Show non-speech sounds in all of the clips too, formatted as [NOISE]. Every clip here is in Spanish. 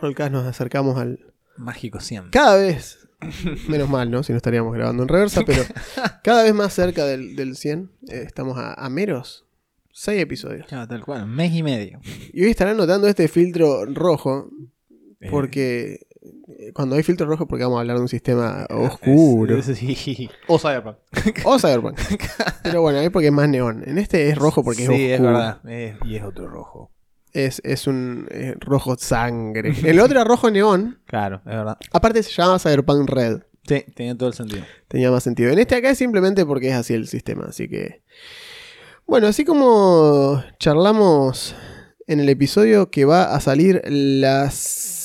Rollcast nos acercamos al Mágico 100. cada vez, menos mal, ¿no? Si no estaríamos grabando en reversa, pero [LAUGHS] cada vez más cerca del, del 100. Eh, estamos a, a meros 6 episodios. Claro, tal cual, un mes y medio. Y hoy estarán notando este filtro rojo, Eh, porque eh, cuando hay filtro rojo, porque vamos a hablar de un sistema oscuro. es- es- sí. O Cyberpunk. O Cyberpunk. [LAUGHS] Pero bueno, es porque es más neón. En este es rojo porque sí, es es oscuro. verdad. Es- y es otro rojo. Es, es un eh, rojo sangre. El otro era rojo neón. Claro, es verdad. Aparte se llama Cyberpunk Red. Sí, tiene todo el sentido. Tenía más sentido. En este acá es simplemente porque es así el sistema. Así que. Bueno, así como charlamos en el episodio que va a salir la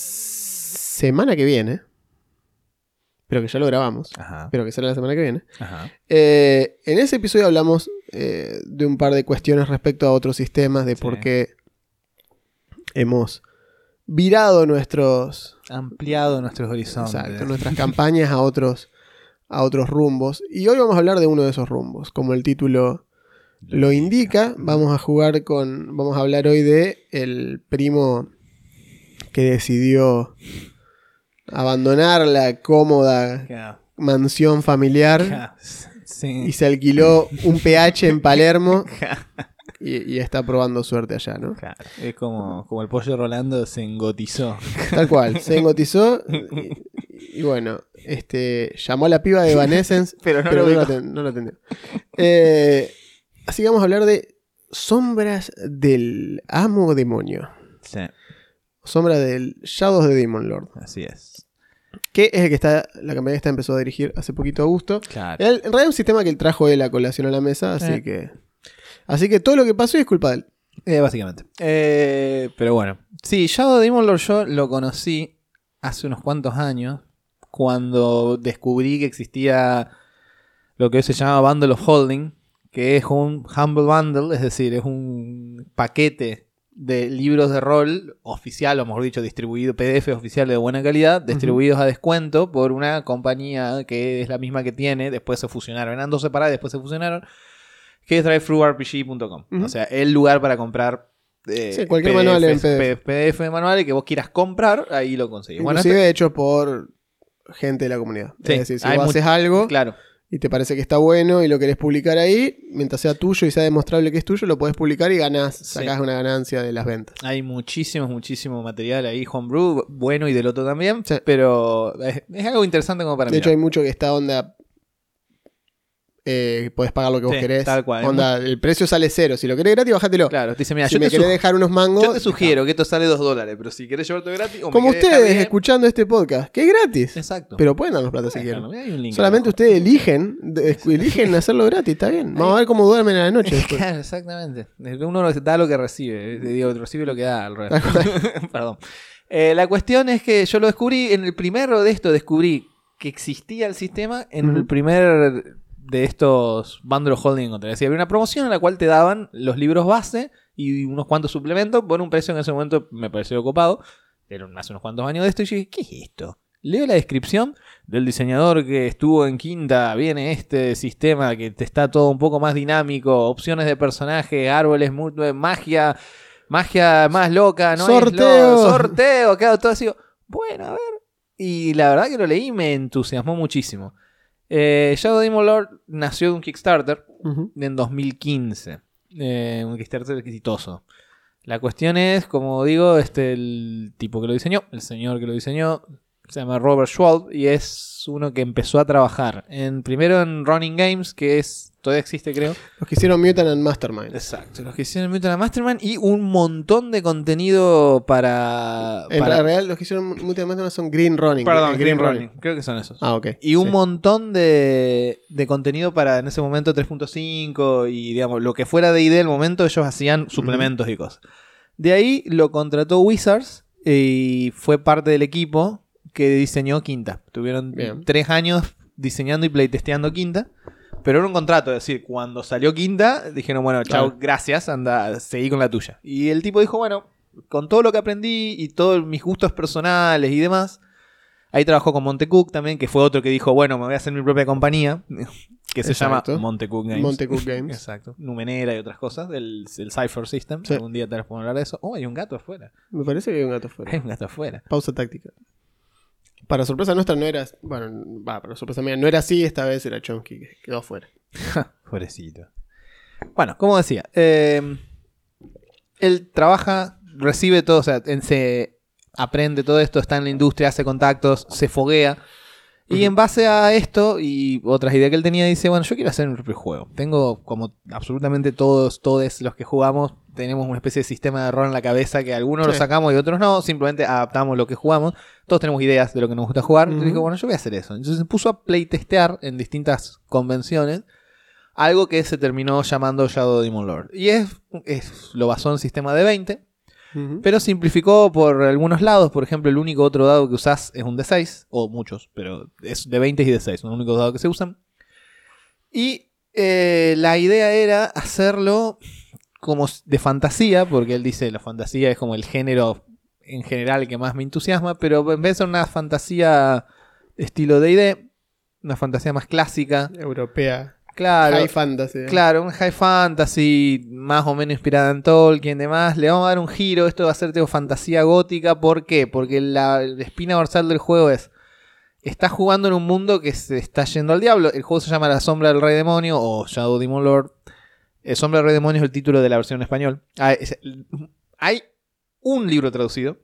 semana que viene. Pero que ya lo grabamos. Ajá. Pero que sale la semana que viene. Ajá. Eh, en ese episodio hablamos eh, de un par de cuestiones respecto a otros sistemas, de Sí. por qué hemos virado nuestros, Ampliado nuestros horizontes. exacto, nuestras campañas a otros, a otros rumbos. Y hoy vamos a hablar de uno de esos rumbos. Como el título lo indica, vamos a jugar con. Vamos a hablar hoy de el primo que decidió abandonar la cómoda mansión familiar y se alquiló un PH en Palermo [LAUGHS] y, y está probando suerte allá, ¿no? Claro, Es como, como el pollo Rolando se engotizó. Tal cual, se [LAUGHS] engotizó y, y bueno, este llamó a la piba de Evanescence, [LAUGHS] Pero no pero lo no, lo dijo. aten- no lo atendió. Eh, así que vamos a hablar de sombras del amo demonio. Sí, Sombra del Shadows de Demon Lord. así es. Que es el que está, la campaña que está empezó a dirigir hace poquito Augusto. Claro. En realidad es un sistema que él trajo él a colación a la mesa, así Eh. que. Así que todo lo que pasó es culpa de él. Eh, básicamente. Eh, pero bueno. Sí, Shadow Demon Lord yo lo conocí hace unos cuantos años. Cuando descubrí que existía lo que hoy se llama Bundle of Holding. Que es un Humble Bundle, es decir, es un paquete de libros de rol oficial, o mejor dicho, distribuido, PDF oficial de buena calidad, distribuidos a descuento por una compañía que es la misma que tiene, después se fusionaron, eran dos separadas, después se fusionaron, que es drivethroughrpg.com. Ujú. O sea, el lugar para comprar eh, Sí, cualquier manual en PDF, PDF de manual que vos quieras comprar, ahí lo conseguís. Bueno, Inclusive hecho por gente de la comunidad. Sí, es decir, si vos haces algo este- claro, y te parece que está bueno y lo querés publicar ahí, mientras sea tuyo y sea demostrable que es tuyo, lo podés publicar y ganás, sacás una ganancia de las ventas. hay muchísimo, muchísimo material ahí, homebrew, bueno y del otro también, pero es, es algo interesante como para De hecho, hay mucho que está onda. Eh, podés pagar lo que vos Sí, querés. tal cual. Onda, el precio sale cero. Si lo querés gratis, bájatelo. Claro, te dice, mira, si yo me querés dejar unos mangos. yo te sugiero que esto sale 2 dólares, pero si querés llevarte gratis, o me Como dejar ustedes escuchando este podcast, que es gratis. Exacto. Pero pueden darnos plata si quieren. Solamente ustedes eligen, eligen hacerlo gratis, está bien. Vamos a ver cómo duermen a la noche después. Claro, [LAUGHS] exactamente. Uno da lo que recibe. eh, Digo, recibe lo que da al revés. [LAUGHS] Perdón. Eh, la cuestión es que yo lo descubrí, en el primero de esto descubrí que existía el sistema, en el primer de estos bundle holding encontré. Decir, había una promoción en la cual te daban los libros base y unos cuantos suplementos por un precio que en ese momento me pareció copado. Eran hace unos cuantos años de esto y yo dije, ¿qué es esto? Leo la descripción del diseñador que estuvo en quinta, viene este sistema que te está todo un poco más dinámico, opciones de personaje, árboles, mu- magia, magia más loca, no Sorteo. Es lo- sorteo, claro, todo así. Bueno, a ver. Y la verdad que lo leí y me entusiasmó muchísimo. Eh, Shadow Demon Lord nació de un Kickstarter en 2015. Eh, un Kickstarter exitoso. La cuestión es, como digo, este el tipo que lo diseñó, el señor que lo diseñó, se llama Robert Schwalb y es uno que empezó a trabajar en primero en Running Games, que es todavía existe creo. Los que hicieron Mutant and Mastermind. Exacto, los que hicieron Mutant Mastermind y un montón de contenido para, En para- realidad, los que hicieron Mutant and Mastermind son Green Running. Perdón, Green Running, creo que son esos. Ah, ok. Y un Sí. montón de, de contenido para en ese momento 3.5 y digamos lo que fuera de ID del momento ellos hacían suplementos y cosas. De ahí lo contrató Wizards y fue parte del equipo que diseñó Quinta. Tuvieron Bien. tres años diseñando y playtesteando Quinta. Pero era un contrato, es decir, cuando salió Quinta, dijeron, bueno, chao, Claro. gracias, anda, seguí con la tuya. Y el tipo dijo, bueno, con todo lo que aprendí y todos mis gustos personales y demás, ahí trabajó con Montecook también, que fue otro que dijo, bueno, me voy a hacer mi propia compañía, [LAUGHS] que se Exacto. llama Montecook Games. Montecook Games. [LAUGHS] Exacto. Numenera y otras cosas, del el Cypher System. Sí. Algún día te puedo hablar de eso. Oh, hay un gato afuera. Me parece que hay un gato Hay fuera. un gato afuera. Pausa táctica. Para sorpresa nuestra no era. Bueno, va, para sorpresa mía, no era así, esta vez era Chomsky que quedó afuera. [LAUGHS] Pobrecito. Bueno, como decía, eh, él trabaja, recibe todo, o sea, se aprende todo esto, está en la industria, hace contactos, se foguea. Y en base a esto y otras ideas que él tenía, dice, bueno, yo quiero hacer mi propio juego. Tengo como absolutamente todos, todos los que jugamos, tenemos una especie de sistema de rol en la cabeza que algunos lo sacamos y otros no, simplemente adaptamos lo que jugamos. Todos tenemos ideas de lo que nos gusta jugar. Entonces Ujú. dijo, bueno, yo voy a hacer eso. Entonces se puso a playtestear en distintas convenciones algo que se terminó llamando Shadow Demon Lord. Y es, es- lo basó en sistema de 20, Ujú. pero simplificó por algunos lados. Por ejemplo, el único otro dado que usás es un D6, o muchos, pero es de 20 y de 6, son los únicos dados que se usan. Y eh, la idea era hacerlo como de fantasía, porque él dice la fantasía es como el género en general que más me entusiasma, pero en vez de ser una fantasía estilo D&D, una fantasía más clásica, Europea. claro, High fantasy. Claro, un high fantasy más o menos inspirada en Tolkien y demás. Le vamos a dar un giro. Esto va a ser tipo fantasía gótica. ¿Por qué? Porque la, la espina dorsal del juego es. Estás jugando en un mundo que se está yendo al diablo. El juego se llama La Sombra del Rey Demonio o Shadow Demon Lord. El Sombra del Rey Demonio es el título de la versión en español. Ah, es- Hay un libro traducido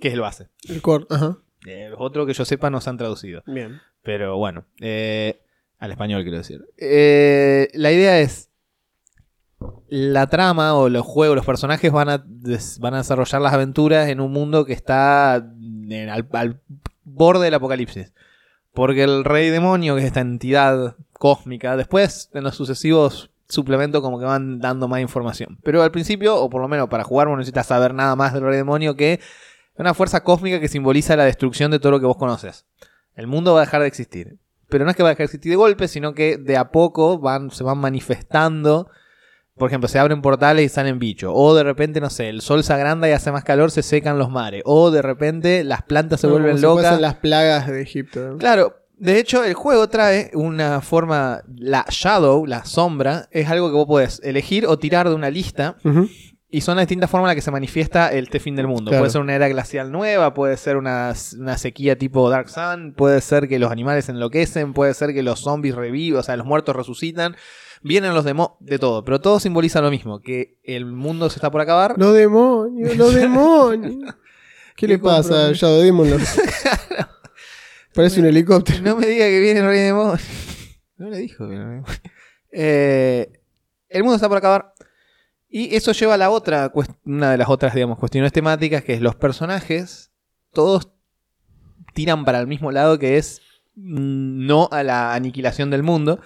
que es el base. El core. Ajá. Eh, los otros que yo sepa no se han traducido. Bien. Pero bueno, eh, al español quiero decir. Eh, la idea es, la trama o los juegos, los personajes van a, des- van a desarrollar las aventuras en un mundo que está en- al, al borde del apocalipsis. Porque el rey demonio, que es esta entidad cósmica, después en los sucesivos suplementos como que van dando más información. Pero al principio, o por lo menos para jugar, no necesitas saber nada más del rey demonio que una fuerza cósmica que simboliza la destrucción de todo lo que vos conoces. El mundo va a dejar de existir. Pero no es que va a dejar de existir de golpe, sino que de a poco van, se van manifestando. Por ejemplo, se abren portales y salen bichos. O de repente, no sé, el sol se agranda y hace más calor, se secan los mares. O de repente las plantas se Como vuelven si locas. fuesen las plagas de Egipto. ¿no? Claro, de hecho, el juego trae una forma. La shadow, la sombra, es algo que vos podés elegir o tirar de una lista. Y son las distintas formas en las que se manifiesta el este fin del mundo. Claro. Puede ser una era glacial nueva, puede ser una, una sequía tipo Dark Sun, puede ser que los animales enloquecen, puede ser que los zombies reviven, o sea, los muertos resucitan. Vienen los demonios, de todo, pero todo simboliza lo mismo, que el mundo se está por acabar. Los demonios, los demonios. [LAUGHS] ¿Qué, le Qué pasa al compromiso. Shadow Demon? [LAUGHS] [LAUGHS] Parece un helicóptero. No me diga que viene el rey demonio. [LAUGHS] No le dijo que no. Eh, el mundo está por acabar. Y eso lleva a la otra, una de las otras, digamos, cuestiones temáticas, que es los personajes, todos tiran para el mismo lado, que es no a la aniquilación del mundo.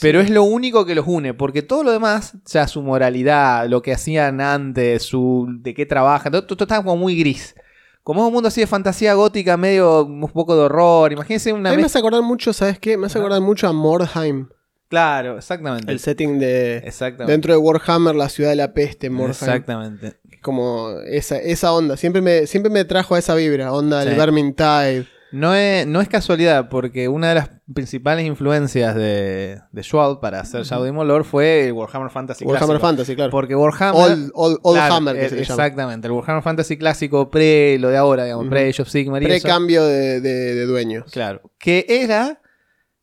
Pero es lo único que los une, porque todo lo demás, o sea, su moralidad, lo que hacían antes, su de qué trabajan, todo, todo está como muy gris. Como es un mundo así de fantasía gótica, medio un poco de horror. Imagínense A una mí me hace acordar mucho, ¿sabes qué? Me hace acordar mucho a Mordheim. Claro, exactamente. El setting de... Exactamente. Dentro de Warhammer, la ciudad de la peste, Mordheim. Exactamente. Como esa, esa onda. Siempre me, siempre me trajo a esa vibra. Onda Sí. del Vermintide. No es, no es casualidad, porque una de las principales influencias de, de Schwab para hacer Shadow Demon Lord fue el Warhammer Fantasy Warhammer clásico. Fantasy, claro. Porque Warhammer... Old, old, old Claro, Hammer, que se le llama. Exactamente, el Warhammer Fantasy clásico pre lo de ahora, digamos, pre Age of Sigmar y. Pre-cambio de, de- de dueños. Claro. Que era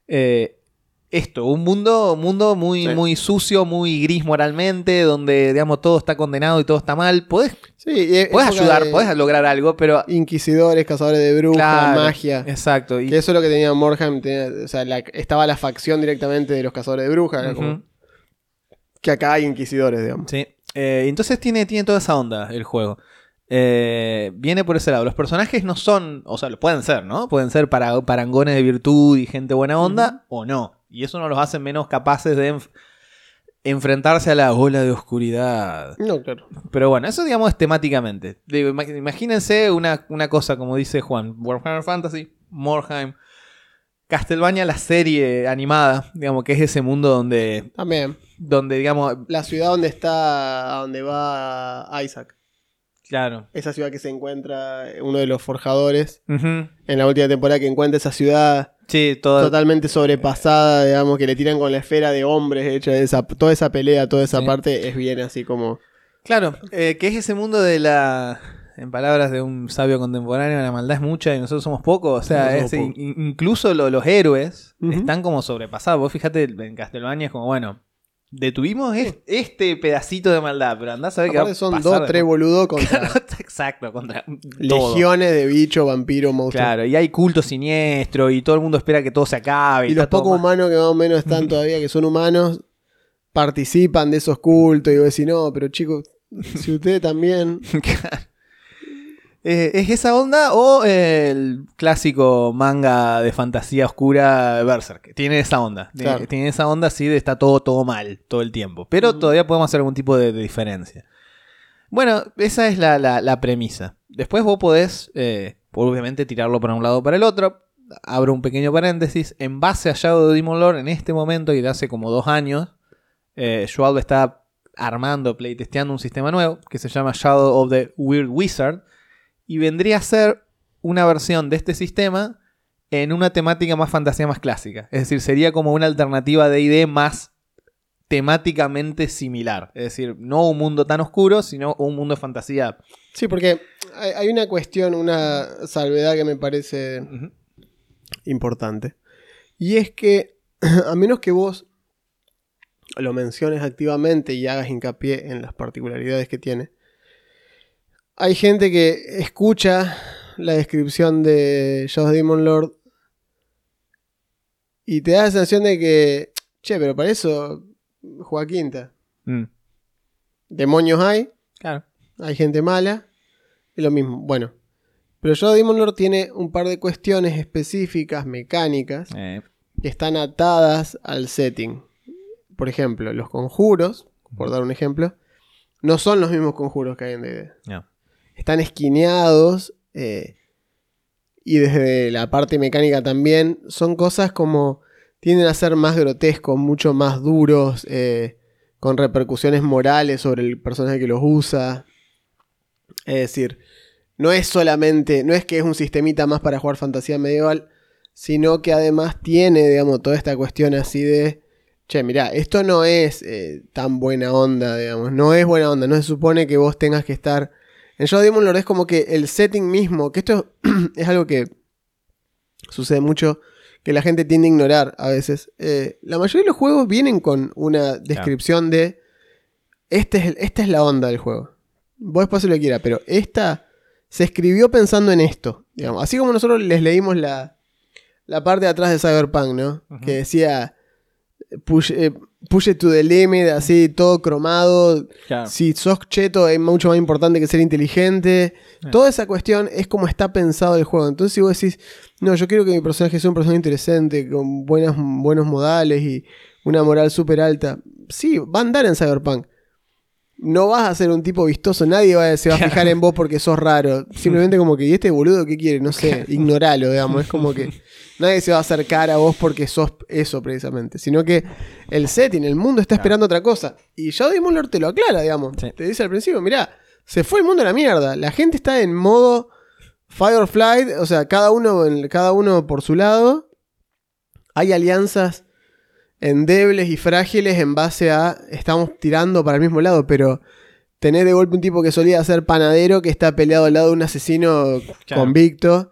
eh, esto, un mundo, un mundo muy, Sí. muy sucio, muy gris moralmente, donde, digamos, todo está condenado y todo está mal. Podés, Sí, podés ayudar, de podés lograr algo, pero... Inquisidores, cazadores de brujas, Claro, magia. Exacto. Y, Que eso es lo que tenía tenía- o sea, la- estaba la facción directamente de los cazadores de brujas. como- que acá hay inquisidores, digamos. Sí. Eh, entonces tiene, tiene toda esa onda el juego. Eh, viene por ese lado. Los personajes no son, o sea, lo pueden ser, ¿no? Pueden ser para, parangones de virtud y gente buena onda, o no. Y eso no los hace menos capaces de... enf- enfrentarse a la ola de oscuridad. No, claro. Pero bueno, eso digamos es temáticamente. Digo, ima- imagínense una, una cosa, como dice Juan, Warhammer Fantasy, Morheim, Castlevania, la serie animada, digamos que es ese mundo donde, También. donde digamos, La ciudad donde está, a donde va Isaac. claro. Esa ciudad que se encuentra uno de los forjadores. En la última temporada que encuentra esa ciudad Sí, todo, totalmente sobrepasada, digamos, que le tiran con la esfera de hombres hecha de esa, toda esa pelea, toda esa Sí. parte es bien así como... Claro, eh, que es ese mundo de la. En palabras de un sabio contemporáneo, la maldad es mucha y nosotros somos pocos. O sea, es- in- incluso lo- los héroes están como sobrepasados. Vos fíjate, en Castlevania es como, bueno, detuvimos es- este pedacito de maldad, pero andás a ver qué va a son pasar dos, después. tres boludos [LAUGHS] contra Exacto, contra todo. legiones de bichos, vampiros, monstruos. Claro, y hay culto siniestro y todo el mundo espera que todo se acabe. Y los pocos humanos que más o menos están [LAUGHS] todavía, que son humanos, participan de esos cultos. Y vos decís, no, pero chicos, si ustedes también. [LAUGHS] Claro. Eh, ¿Es esa onda o el clásico manga de fantasía oscura Berserk? Tiene esa onda. Tiene, Claro. tiene esa onda así de está todo, todo mal todo el tiempo. Pero todavía podemos hacer algún tipo de, de diferencia. Bueno, esa es la, la- la premisa. Después vos podés, eh, obviamente, tirarlo para un lado o para el otro. Abro un pequeño paréntesis. En base a Shadow of Demon Lord, en este momento y de hace como dos años, eh, está armando, playtesteando un sistema nuevo que se llama Shadow of the Weird Wizard y vendría a ser una versión de este sistema en una temática más fantasía más clásica. Es decir, sería como una alternativa de ID más temáticamente similar. Es decir, no un mundo tan oscuro, sino un mundo de fantasía. Sí, porque hay, una cuestión, una salvedad que me parece importante. Y es que, [CLEARS THROAT] a menos que vos lo menciones activamente y hagas hincapié en las particularidades que tiene, hay gente que escucha la descripción de Shadow Demon Lord y te da la sensación de que, che, pero para eso juega quinta. Mm, Demonios hay, Claro. hay gente mala, es lo mismo. Bueno, pero Shadow Demon Lord tiene un par de cuestiones específicas, mecánicas, Eh, que están atadas al setting. Por ejemplo, los conjuros, por dar un ejemplo, no son los mismos conjuros que hay en D&D. no. Están esquineados eh, y desde la parte mecánica también son cosas como tienden a ser más grotescos, mucho más duros, eh, con repercusiones morales sobre el personaje que los usa. Es decir, no es solamente, no es que es un sistemita más para jugar fantasía medieval, sino que además tiene, digamos, toda esta cuestión así de, che, mirá, esto no es eh, tan buena onda, digamos, no es buena onda, no se supone que vos tengas que estar... En Shadow Demon Lord es como que el setting mismo, que esto [CLEARS THROAT] es algo que sucede mucho, que la gente tiende a ignorar a veces. Eh, la mayoría de los juegos vienen con una descripción de, este es esta es la onda del juego. Vos después lo quiera, pero esta se escribió pensando en esto. Digamos. Así como nosotros les leímos la, la parte de atrás de Cyberpunk, ¿no? Que decía push, eh, push it to the limit, así todo cromado. Claro. Si sos cheto es mucho más importante que ser inteligente. Toda esa cuestión es como está pensado el juego. Entonces si vos decís, no, yo quiero que mi personaje sea un personaje interesante, con buenas, buenos modales y una moral súper alta. Sí, va a andar en Cyberpunk. No vas a ser un tipo vistoso, nadie va a, se va a fijar en vos porque sos raro. Simplemente como que, ¿y este boludo qué quiere? No sé, ignoralo, digamos. Es como que [LAUGHS] nadie se va a acercar a vos porque sos eso precisamente. Sino que el setting, el mundo está Claro. esperando otra cosa. Y Demon Lord te lo aclara, digamos. Sí. Te dice al principio, mirá, se fue el mundo a la mierda. La gente está en modo Firefly, o sea, cada uno, cada uno por su lado. Hay alianzas endebles y frágiles en base a estamos tirando para el mismo lado, pero tener de golpe un tipo que solía ser panadero que está peleado al lado de un asesino Claro. convicto,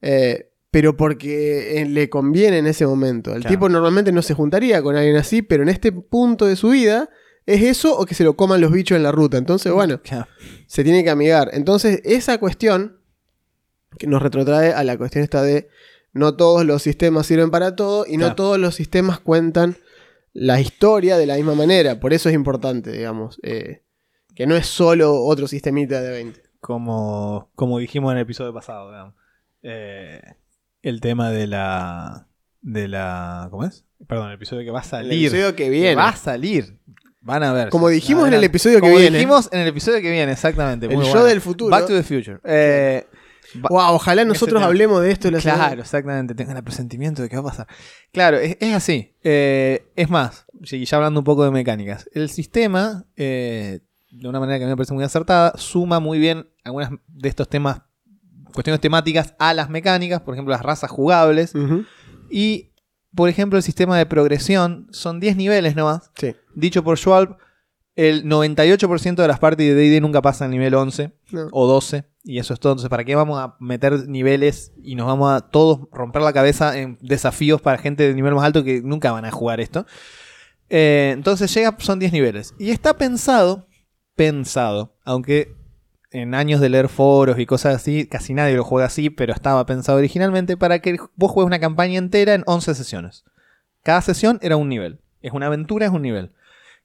eh, pero porque eh, le conviene en ese momento. El Claro. tipo normalmente no se juntaría con alguien así, pero en este punto de su vida es eso o que se lo coman los bichos en la ruta. Entonces, bueno, Claro. se tiene que amigar. Entonces, esa cuestión que nos retrotrae a la cuestión esta de no todos los sistemas sirven para todo y no todos los sistemas cuentan la historia de la misma manera. Por eso es importante, digamos, eh, que no es solo otro sistemita de 20. como, como dijimos en el episodio pasado, digamos. Eh, el tema de la. de la. ¿Cómo es? Perdón, el episodio que va a El salir. episodio que Que viene. Va a salir. Van a ver. Como dijimos en el episodio que Como viene. dijimos en el episodio que viene, exactamente. El muy yo bueno. del futuro. Back to the Future. Eh, Wow, ojalá ese nosotros hablemos de esto la semana- Claro, exactamente. Tengan el presentimiento de que va a pasar. Claro, es, es así. Eh, es más, ya hablando un poco de mecánicas. El sistema, eh, de una manera que a mí me parece muy acertada, suma muy bien algunas de estos temas, cuestiones temáticas a las mecánicas, por ejemplo, las razas jugables. Y, por ejemplo, el sistema de progresión son 10 niveles nomás. Sí. Dicho por Schwab, el 98% de las partes de D&D nunca pasan al nivel 11 No. o 12. Y eso es todo. Entonces, ¿para qué vamos a meter niveles y nos vamos a todos romper la cabeza en desafíos para gente de nivel más alto que nunca van a jugar esto? Eh, entonces llega, son 10 niveles. Y está pensado, pensado, aunque en años de leer foros y cosas así, casi nadie lo juega así, pero estaba pensado originalmente para que vos juegues una campaña entera en 11 sesiones. Cada sesión era un nivel. Es una aventura, es un nivel.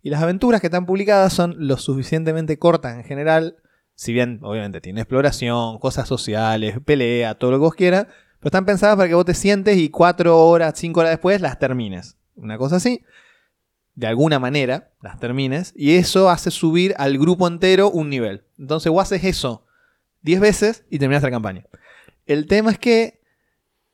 Y las aventuras que están publicadas son lo suficientemente cortas en general, si bien obviamente tiene exploración, cosas sociales, pelea, todo lo que vos quieras, pero están pensadas para que vos te sientes y 4 horas, 5 horas después las termines. Una cosa así, de alguna manera, las termines, y eso hace subir al grupo entero un nivel. Entonces vos haces eso 10 veces y terminas la campaña. El tema es que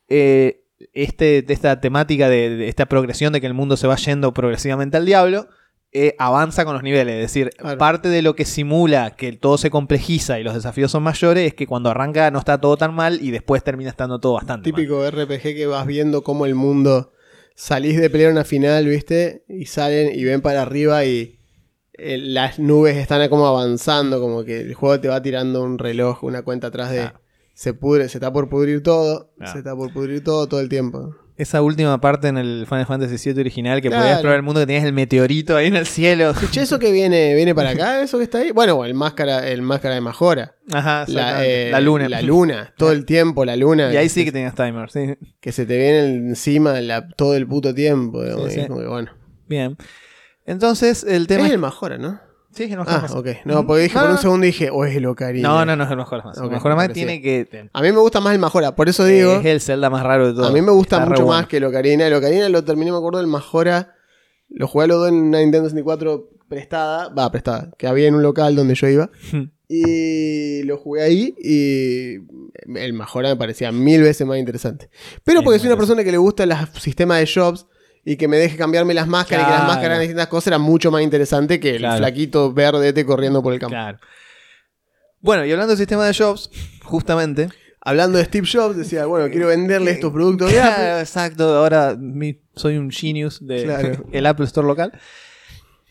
eh, este, esta temática de, de esta progresión de que el mundo se va yendo progresivamente al diablo, eh, avanza con los niveles. Es decir, Claro. parte de lo que simula que todo se complejiza y los desafíos son mayores es que cuando arranca no está todo tan mal y después termina estando todo bastante mal. Típico RPG que vas viendo cómo el mundo salís de pelear una final, ¿viste? Y salen y ven para arriba y eh, las nubes están como avanzando, como que el juego te va tirando un reloj, una cuenta atrás de Claro. se pudre, se está por pudrir todo, Claro. se está por pudrir todo todo el tiempo. Esa última parte en el Final Fantasy VII original que Claro. podías explorar el mundo que tenías el meteorito ahí en el cielo. Che, eso que viene, viene para acá, eso que está ahí. Bueno, el máscara, el máscara de Majora. Ajá, La, eh, la luna. La luna, todo el tiempo, la luna. Y ahí sí que tenías timer, sí. Que se te viene encima la- todo el puto tiempo. digamos, Sí, sí. como que, bueno. Bien. Entonces, el tema Es es... el Majora, ¿no? Sí, es el mejor Ah, más. ok. No, porque dije No, por un no. segundo dije, o es el Ocarina. No, no, no es el mejor más. Ok, el mejor más tiene que... A mí me gusta más el Majora, por eso digo. es el Zelda más raro de todo. A mí me gusta Está mucho bueno. más que el Ocarina. El Ocarina lo terminé, me acuerdo, el Majora. Lo jugué a los dos en una Nintendo 64 prestada. Va, prestada. Que había en un local donde yo iba. Y lo jugué ahí y el Majora me parecía mil veces más interesante. Pero porque soy una persona que le gusta el sistema de shops y que me deje cambiarme las máscaras y que las máscaras de distintas cosas era mucho más interesante que el Claro. flaquito verdete corriendo por el campo. Claro. Bueno, y hablando del sistema de shops, justamente... Hablando de Steve Jobs, decía, bueno, quiero venderle estos productos de Apple. Claro, exacto. Ahora soy un genius de Claro. [LAUGHS] el Apple Store local.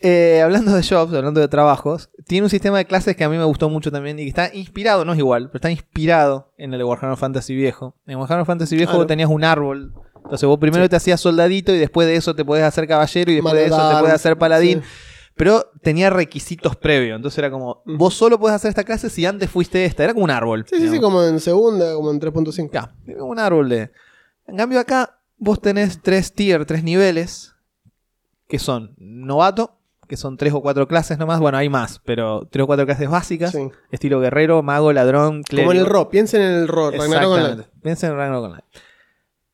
Eh, hablando de shops, hablando de trabajos, tiene un sistema de clases que a mí me gustó mucho también y que está inspirado, no es igual, pero está inspirado en el de Warhammer Fantasy viejo. En Warhammer Fantasy viejo vos tenías un árbol. Entonces vos primero te hacías soldadito y después de eso te podés hacer caballero y después de eso te podés hacer paladín. sí. Pero tenía requisitos previos. Entonces era como, vos solo podés hacer esta clase si antes fuiste esta. Era como un árbol. Sí, sí, sí, como en segunda, como en 3.5. Ya, un árbol de. En cambio, acá vos tenés tres tier, tres niveles, que son novato, que son tres o cuatro clases nomás. Bueno, hay más, pero tres o cuatro clases básicas: Sí. estilo guerrero, mago, ladrón, clérigo. Como en el RO, piensen en el RO, Ragnarok Online. Piensa en Ragnarok Online.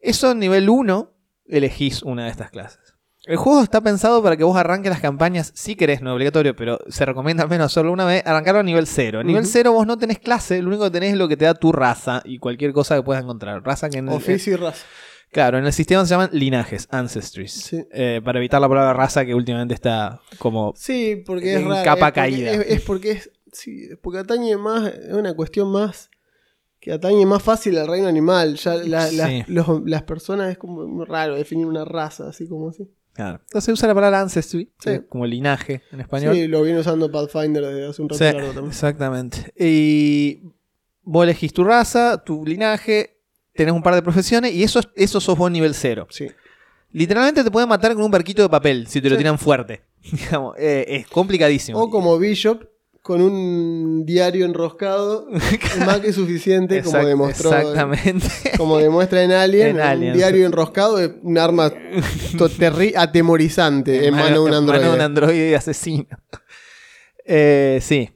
Eso en nivel 1, elegís una de estas clases. El juego está pensado para que vos arranques las campañas, si querés, no es obligatorio, pero se recomienda al menos hacerlo una vez, arrancarlo a nivel 0. En nivel Ujú. 0 vos no tenés clase, lo único que tenés es lo que te da tu raza y cualquier cosa que puedas encontrar. Raza que en el- Oficio y raza. Claro, en el sistema se llaman linajes, ancestries. Sí. Eh, para evitar la palabra raza que últimamente está como... Sí, porque es En capa es porque- caída. Es, es porque es. Sí, es porque atañe más. Es una cuestión más. Que atañe más fácil al reino animal. Ya la- Sí. los- las personas es como muy raro definir una raza, así como así. Claro. Entonces usa la palabra ancestry, Sí. como linaje en español. Sí, lo viene usando Pathfinder desde hace un rato Sí, largo también. exactamente. Y vos elegís tu raza, tu linaje, tenés un par de profesiones y eso, eso sos vos nivel cero. Sí. Literalmente te pueden matar con un barquito de papel si te lo tiran fuerte. [LAUGHS] Digamos, eh, es complicadísimo. O como Bishop, con un diario enroscado, más que suficiente, como demostró. Exactamente. Como demuestra en Alien, En un Alien, diario enroscado es un arma [LAUGHS] atemorizante en mano de un en androide. mano de un androide asesino. [LAUGHS] Eh, sí.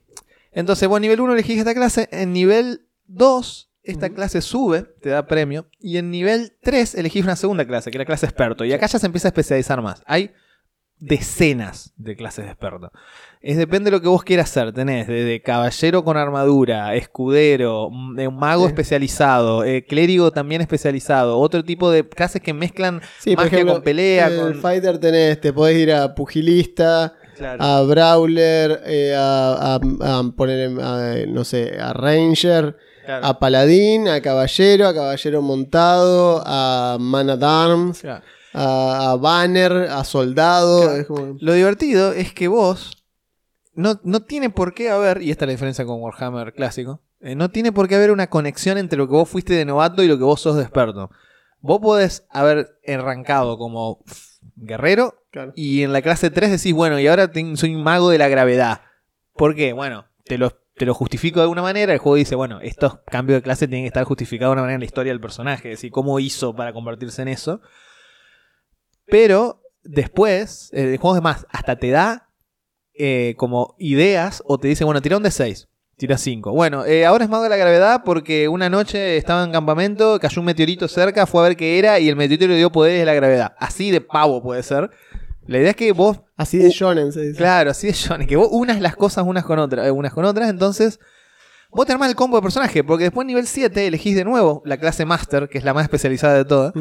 Entonces, vos nivel 1 elegís esta clase. En nivel 2, esta clase sube, te da premio. Y en nivel 3 elegís una segunda clase, que es la clase experto. Y acá ya se empieza a especializar más. Hay decenas de clases de experto. Es depende de lo que vos quieras hacer. Tenés desde caballero con armadura, escudero, m- un mago Sí. especializado, eh, clérigo también especializado, otro tipo de clases que mezclan Sí, magia ejemplo, con pelea. el con... Fighter tenés, te podés ir a pugilista, Claro. a Brawler, eh, a, a- a poner, a, no sé, a Ranger, Claro. a Paladín, a Caballero, a Caballero Montado, a Man at Arms, Claro. A, a Banner, a Soldado. Claro. es como- Lo divertido es que vos no, no tiene por qué haber, y esta es la diferencia con Warhammer clásico, eh, no tiene por qué haber una conexión entre lo que vos fuiste de novato y lo que vos sos de experto. Vos podés haber arrancado como guerrero Claro. y en la clase 3 decís, bueno, y ahora soy un mago de la gravedad. ¿Por qué? Bueno, te lo, te lo justifico de alguna manera. El juego dice, bueno, estos cambios de clase tienen que estar justificados de una manera en la historia del personaje. Es decir, cómo hizo para convertirse en eso. Pero después, el juego es más, hasta te da eh, como ideas o te dice, bueno, tira un de 6. Tira 5. Bueno, eh, ahora es mago de la gravedad porque una noche estaba en campamento, cayó un meteorito cerca, fue a ver qué era y el meteorito le dio poderes de la gravedad. Así de pavo puede ser. La idea es que vos Así de shonen se dice. Claro, así es Johnny, que vos unas las cosas unas con otras, eh, unas con otras, entonces vos te armás el combo de personaje, porque después en nivel 7 elegís de nuevo la clase Master, que es la más especializada de todas,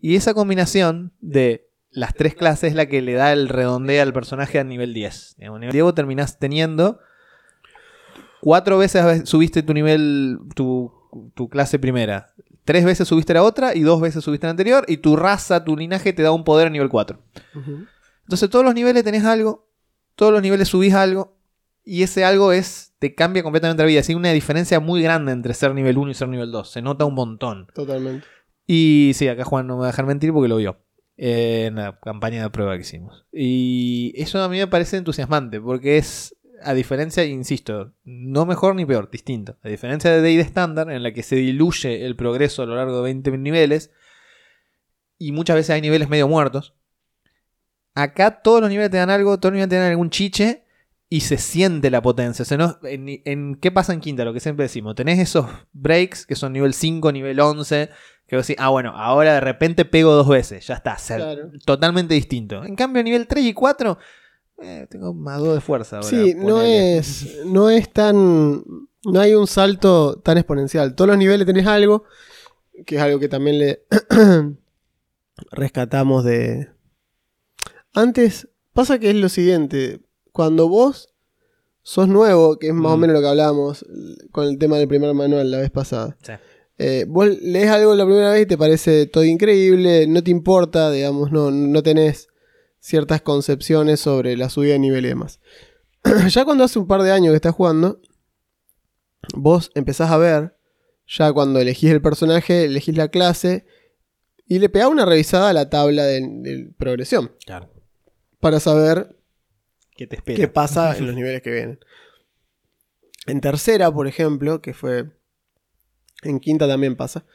y esa combinación de las tres clases es la que le da el redondeo al personaje a nivel 10. Digamos, En nivel 10 vos terminás teniendo cuatro veces a- subiste tu nivel, tu, tu clase primera, tres veces subiste la otra y dos veces subiste la anterior, y tu raza, tu linaje te da un poder a nivel 4. Ujú. Entonces todos los niveles tenés algo, todos los niveles subís algo, y ese algo es, te cambia completamente la vida. Hay una diferencia muy grande entre ser nivel 1 y ser nivel 2. Se nota un montón. Totalmente. Y sí, acá Juan no me va a dejar mentir porque lo vio. En la campaña de prueba que hicimos. Y eso a mí me parece entusiasmante, porque es, a diferencia, insisto, no mejor ni peor, distinto. A diferencia de Day estándar, en la que se diluye el progreso a lo largo de 20 niveles, y muchas veces hay niveles medio muertos. Acá todos los niveles te dan algo, todos los niveles te dan algún chiche, y se siente la potencia. O sea, no- en, en- ¿Qué pasa en quinta? Lo que siempre decimos. Tenés esos breaks que son nivel 5, nivel 11, que vos decís, ah, bueno, ahora de repente pego dos veces, ya está, Claro. totalmente distinto. En cambio, nivel 3 y 4, eh, tengo más 2 de fuerza ahora. Sí, no es, no es tan. No hay un salto tan exponencial. Todos los niveles tenés algo, que es algo que también le [CLEARS THROAT] rescatamos de. Antes, pasa que es lo siguiente: cuando vos sos nuevo, que es más o Mm. menos lo que hablábamos con el tema del primer manual la vez pasada. Sí. Eh, vos lees algo la primera vez y te parece todo increíble, no te importa, digamos, no, no tenés ciertas concepciones sobre la subida de nivel y demás. [CLEARS THROAT] ya cuando hace un par de años que estás jugando, vos empezás a ver, ya cuando elegís el personaje, elegís la clase y le pegás una revisada a la tabla de, de progresión Claro. para saber ¿Qué te espera? qué pasa en los [LAUGHS] niveles que vienen. En tercera, por ejemplo, que fue. En quinta también pasa.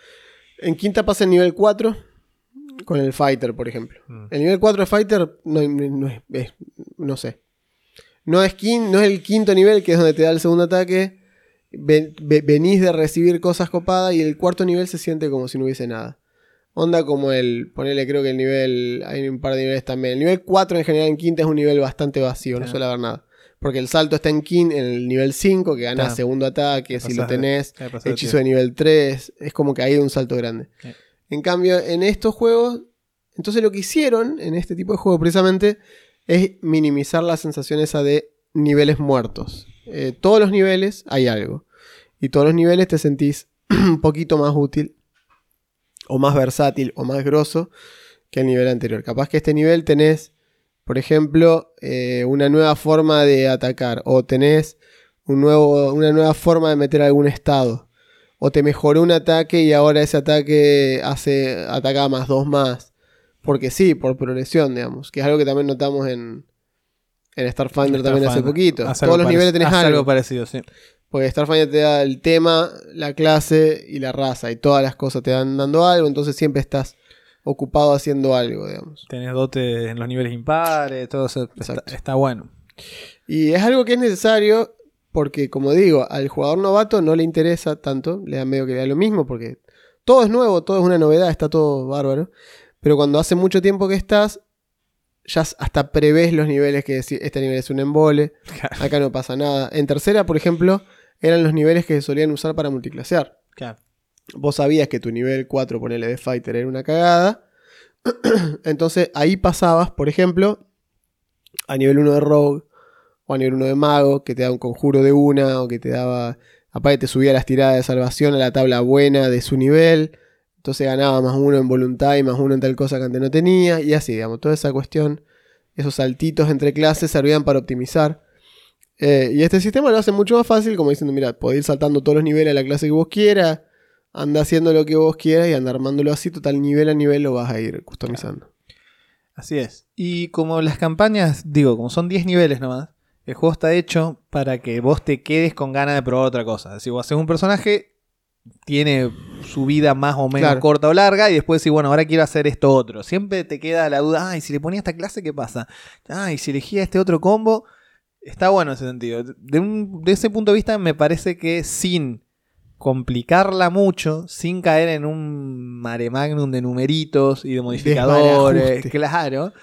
En quinta pasa el nivel 4 con el Fighter, por ejemplo. Mm. El nivel 4 de Fighter no, no es, es- No sé. No es, quin- no es el quinto nivel, que es donde te da el segundo ataque. Ven- ve- venís de recibir cosas copadas y el cuarto nivel se siente como si no hubiese nada. Onda como el. Ponele, creo que el nivel. Hay un par de niveles también. El nivel 4 en general en quinta es un nivel bastante vacío, no suele haber nada. Porque el salto está en en el nivel 5, que gana Claro. segundo ataque, si lo tenés. de Hechizo de nivel 3. Es como que hay un salto grande. Sí. En cambio, en estos juegos. Entonces lo que hicieron en este tipo de juegos precisamente es minimizar la sensación esa de niveles muertos. Eh, todos los niveles hay algo. Y todos los niveles te sentís [CLEARS THROAT] un poquito más útil. O más versátil o más grosso que el nivel anterior. Capaz que este nivel tenés, por ejemplo, eh, una nueva forma de atacar. O tenés un nuevo, una nueva forma de meter algún estado. O te mejoró un ataque y ahora ese ataque hace ataca más dos más. Porque sí, por progresión, digamos. Que es algo que también notamos en, en Starfinder también hace poquito. Hace Todos algo los niveles tenés hace algo. parecido, sí. Porque Starfinder te da el tema, la clase y la raza. Y todas las cosas te dan dando algo. Entonces siempre estás ocupado haciendo algo, digamos. Tenés dote en los niveles impares, todo eso. Está, bueno. Y es algo que es necesario porque, como digo, al jugador novato no le interesa tanto, le da medio que le da lo mismo porque todo es nuevo, todo es una novedad, está todo bárbaro. Pero cuando hace mucho tiempo que estás, ya hasta prevés los niveles que decir, este nivel es un embole, [LAUGHS] acá no pasa nada. En tercera, por ejemplo, eran los niveles que se solían usar para multiclasear. Claro. Vos sabías que tu nivel 4, ponele de Fighter, era una cagada. [CLEARS THROAT] Entonces ahí pasabas, por ejemplo, a nivel 1 de Rogue o a nivel 1 de Mago, que te da un conjuro de una o que te daba. Aparte, te subía las tiradas de salvación a la tabla buena de su nivel. Entonces ganaba más uno en voluntad y más uno en tal cosa que antes no tenía. Y así, digamos, toda esa cuestión, esos saltitos entre clases servían para optimizar. Eh, y este sistema lo hace mucho más fácil, como diciendo, mira, podés ir saltando todos los niveles a la clase que vos quieras, anda haciendo lo que vos quieras y anda armándolo así, total nivel a nivel lo vas a ir customizando. Así es. Y como las campañas, digo, como son 10 niveles nomás, el juego está hecho para que vos te quedes con ganas de probar otra cosa. Es decir, vos haces un personaje, tiene su vida más o menos Claro. corta o larga, y después decís, bueno, ahora quiero hacer esto otro. Siempre te queda la duda, ay, si le ponía esta clase, ¿qué pasa? Ay, si elegía este otro combo. Está bueno en ese sentido. De, un- de ese punto de vista, me parece que sin complicarla mucho, sin caer en un mare magnum de numeritos y de modificadores, claro.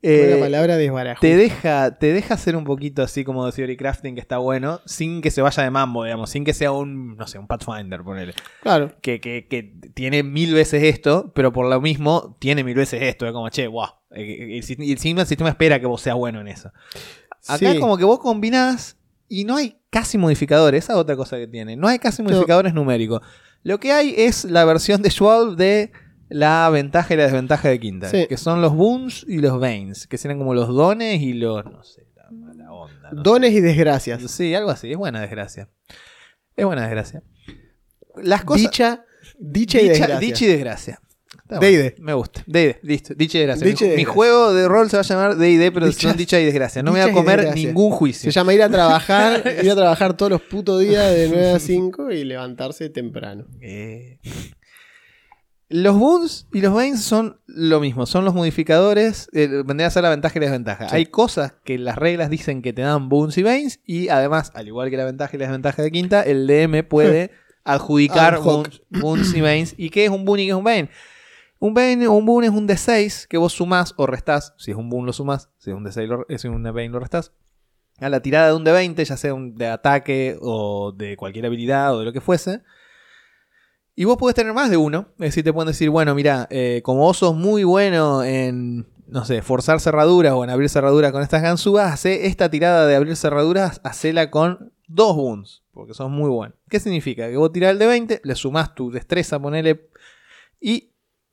Eh, la palabra te deja, te deja hacer un poquito así como de theory crafting que está bueno, sin que se vaya de mambo, digamos, sin que sea un, no sé, un Pathfinder, ponele. Claro. Que, que, que tiene mil veces esto, pero por lo mismo tiene mil veces esto. Es como, che, wow. Y encima el sistema espera que vos seas bueno en eso. Acá Sí. como que vos combinás y no hay casi modificadores, esa es otra cosa que tiene. No hay casi modificadores numéricos. Lo que hay es la versión de Schwab de la ventaja y la desventaja de quinta, Sí. que son los boons y los veins, que serían como los dones y los, no sé, la, la onda. no Dones sé. y desgracias. Sí, algo así, es buena desgracia. Es buena desgracia. Las cosas... Dicha, dicha, y desgracia. dicha y desgracia. D&D. bueno, Me gusta. D&D, listo. Dicha y desgracia. Dicha y mi, juego de rol se va a llamar D&D, pero Dicha- son dicha y desgracia. No me voy a comer ningún juicio. Se llama ir a trabajar, [LAUGHS] ir a trabajar todos los putos días de 9 a [LAUGHS] 5 y levantarse temprano. Eh, Los boons y los veins son lo mismo, son los modificadores, eh, vendría a ser la ventaja y la desventaja. Sí. Hay cosas que las reglas dicen que te dan boons y veins y además, al igual que la ventaja y la desventaja de quinta, el DM puede [LAUGHS] adjudicar boons, boons y veins. ¿Y qué es un boon y qué es un vein? Un boon es un D6 que vos sumás o restás, si es un boon lo sumás, si es un D6 lo, si es un vein lo restás. A la tirada de un D20, ya sea un de ataque o de cualquier habilidad o de lo que fuese. Y vos podés tener más de uno. Es decir, te pueden decir, bueno, mira, eh, como vos sos muy bueno en, no sé, forzar cerraduras o en abrir cerraduras con estas ganzúas, hace esta tirada de abrir cerraduras, hacela con dos boons, porque sos muy bueno. ¿Qué significa? Que vos tirás el de 20, le sumás tu destreza, ponele, y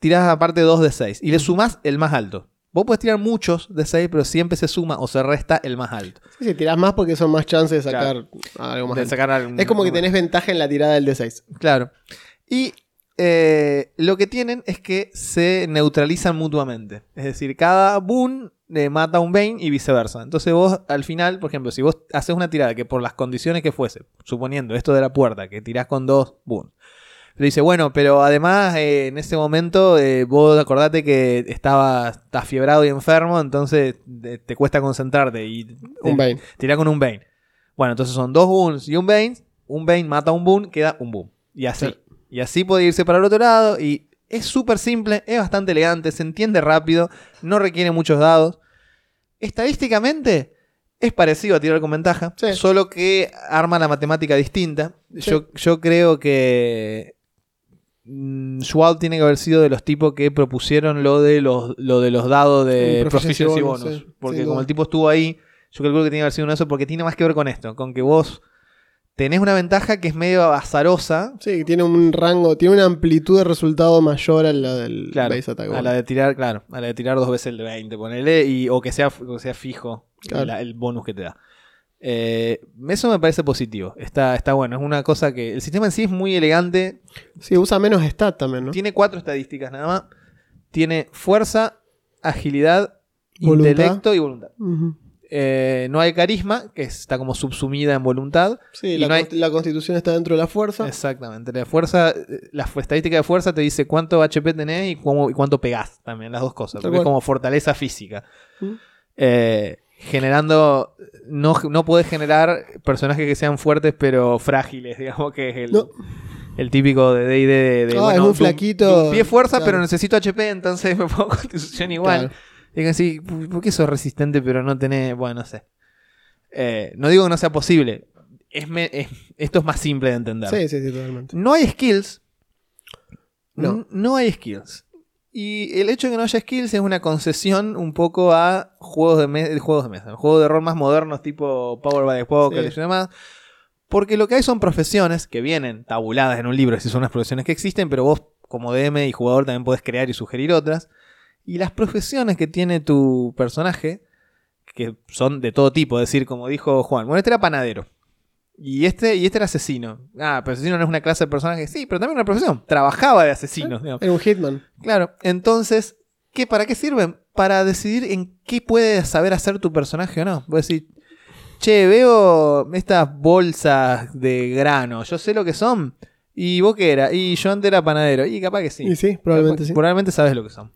tirás aparte dos de 6. Y le sumás el más alto. Vos podés tirar muchos de 6, pero siempre se suma o se resta el más alto. Sí, sí, tirás más porque son más chances de sacar algo más. De alto. sacar algún- Es como que tenés ventaja en la tirada del D6. Claro. Y eh, lo que tienen es que se neutralizan mutuamente. Es decir, cada boon eh, mata a un Bane y viceversa. Entonces vos al final, por ejemplo, si vos haces una tirada que por las condiciones que fuese, suponiendo esto de la puerta, que tirás con dos boon. Le dice, bueno, pero además eh, en ese momento eh, vos acordate que estabas, estás fiebrado y enfermo, entonces te, te cuesta concentrarte y Un Bane. Tirá con un Bane. Bueno, entonces son dos Boons y un Bane. Un Bane mata a un Boon, queda un Boon. Y así. Sí. Y así puede irse para el otro lado. Y es súper simple, es bastante elegante, se entiende rápido, no requiere muchos dados. Estadísticamente es parecido a tirar con ventaja, Sí. solo que arma la matemática distinta. Sí. Yo, yo creo que Schwab tiene que haber sido de los tipos que propusieron lo de los, lo de los dados de Sí, proficiency bonus. bonus, sí, porque como duda. el tipo estuvo ahí, yo calculo que tiene que haber sido uno de esos porque tiene más que ver con esto, con que vos tenés una ventaja que es medio azarosa. Sí, tiene un rango, tiene una amplitud de resultado mayor a la del Claro, base attack. a la de tirar, claro, a la de tirar dos veces el de 20, ponele, y, o que sea, o sea fijo Claro. la- el bonus que te da. Eh, eso me parece positivo. Está, está bueno. Es una cosa que. El sistema en sí es muy elegante. Sí, usa menos stat también, ¿no? Tiene cuatro estadísticas nada más. Tiene fuerza, agilidad, Voluntad. intelecto y voluntad. Eh, no hay carisma, que está como subsumida en voluntad. Sí, la, no hay- const- la constitución está dentro de la fuerza. Exactamente. La fuerza, la estadística de fuerza te dice cuánto HP tenés y, cómo, y cuánto pegás también, las dos cosas. Porque es como fortaleza física. Eh, generando. No, no podés generar personajes que sean fuertes pero frágiles, [LAUGHS] digamos que es el, No. el típico de DD de, de, Ah, bueno, es un flaquito, pie fuerza, claro. pero necesito HP, entonces [LAUGHS] me pongo constitución igual. Claro. Y que sí, ¿por qué sos resistente pero no tenés, bueno, no sé. Eh, no digo que no sea posible. Es me- es- esto es más simple de entender. Sí, sí, sí, totalmente. No hay skills. No. No hay skills. Y el hecho de que no haya skills es una concesión un poco a juegos de, me- juegos de mesa. Juegos de rol más modernos tipo Power by the Sí. y demás. Porque lo que hay son profesiones que vienen tabuladas en un libro, si son unas profesiones que existen, pero vos como DM y jugador también podés crear y sugerir otras. Y las profesiones que tiene tu personaje, que son de todo tipo, es decir, como dijo Juan, bueno, este era panadero. Y este, y este era asesino. Ah, pero asesino no es una clase de personaje. Sí, pero también una profesión. Trabajaba de asesino. digamos. Era un hitman. Claro, entonces, ¿qué, ¿para qué sirven? Para decidir en qué puede saber hacer tu personaje o no. Vos decís, che, veo estas bolsas de grano, yo sé lo que son. ¿Y vos qué era? Y yo antes era panadero. Y capaz que sí. Y sí, probablemente Capaz- sí. Probablemente sabes lo que son.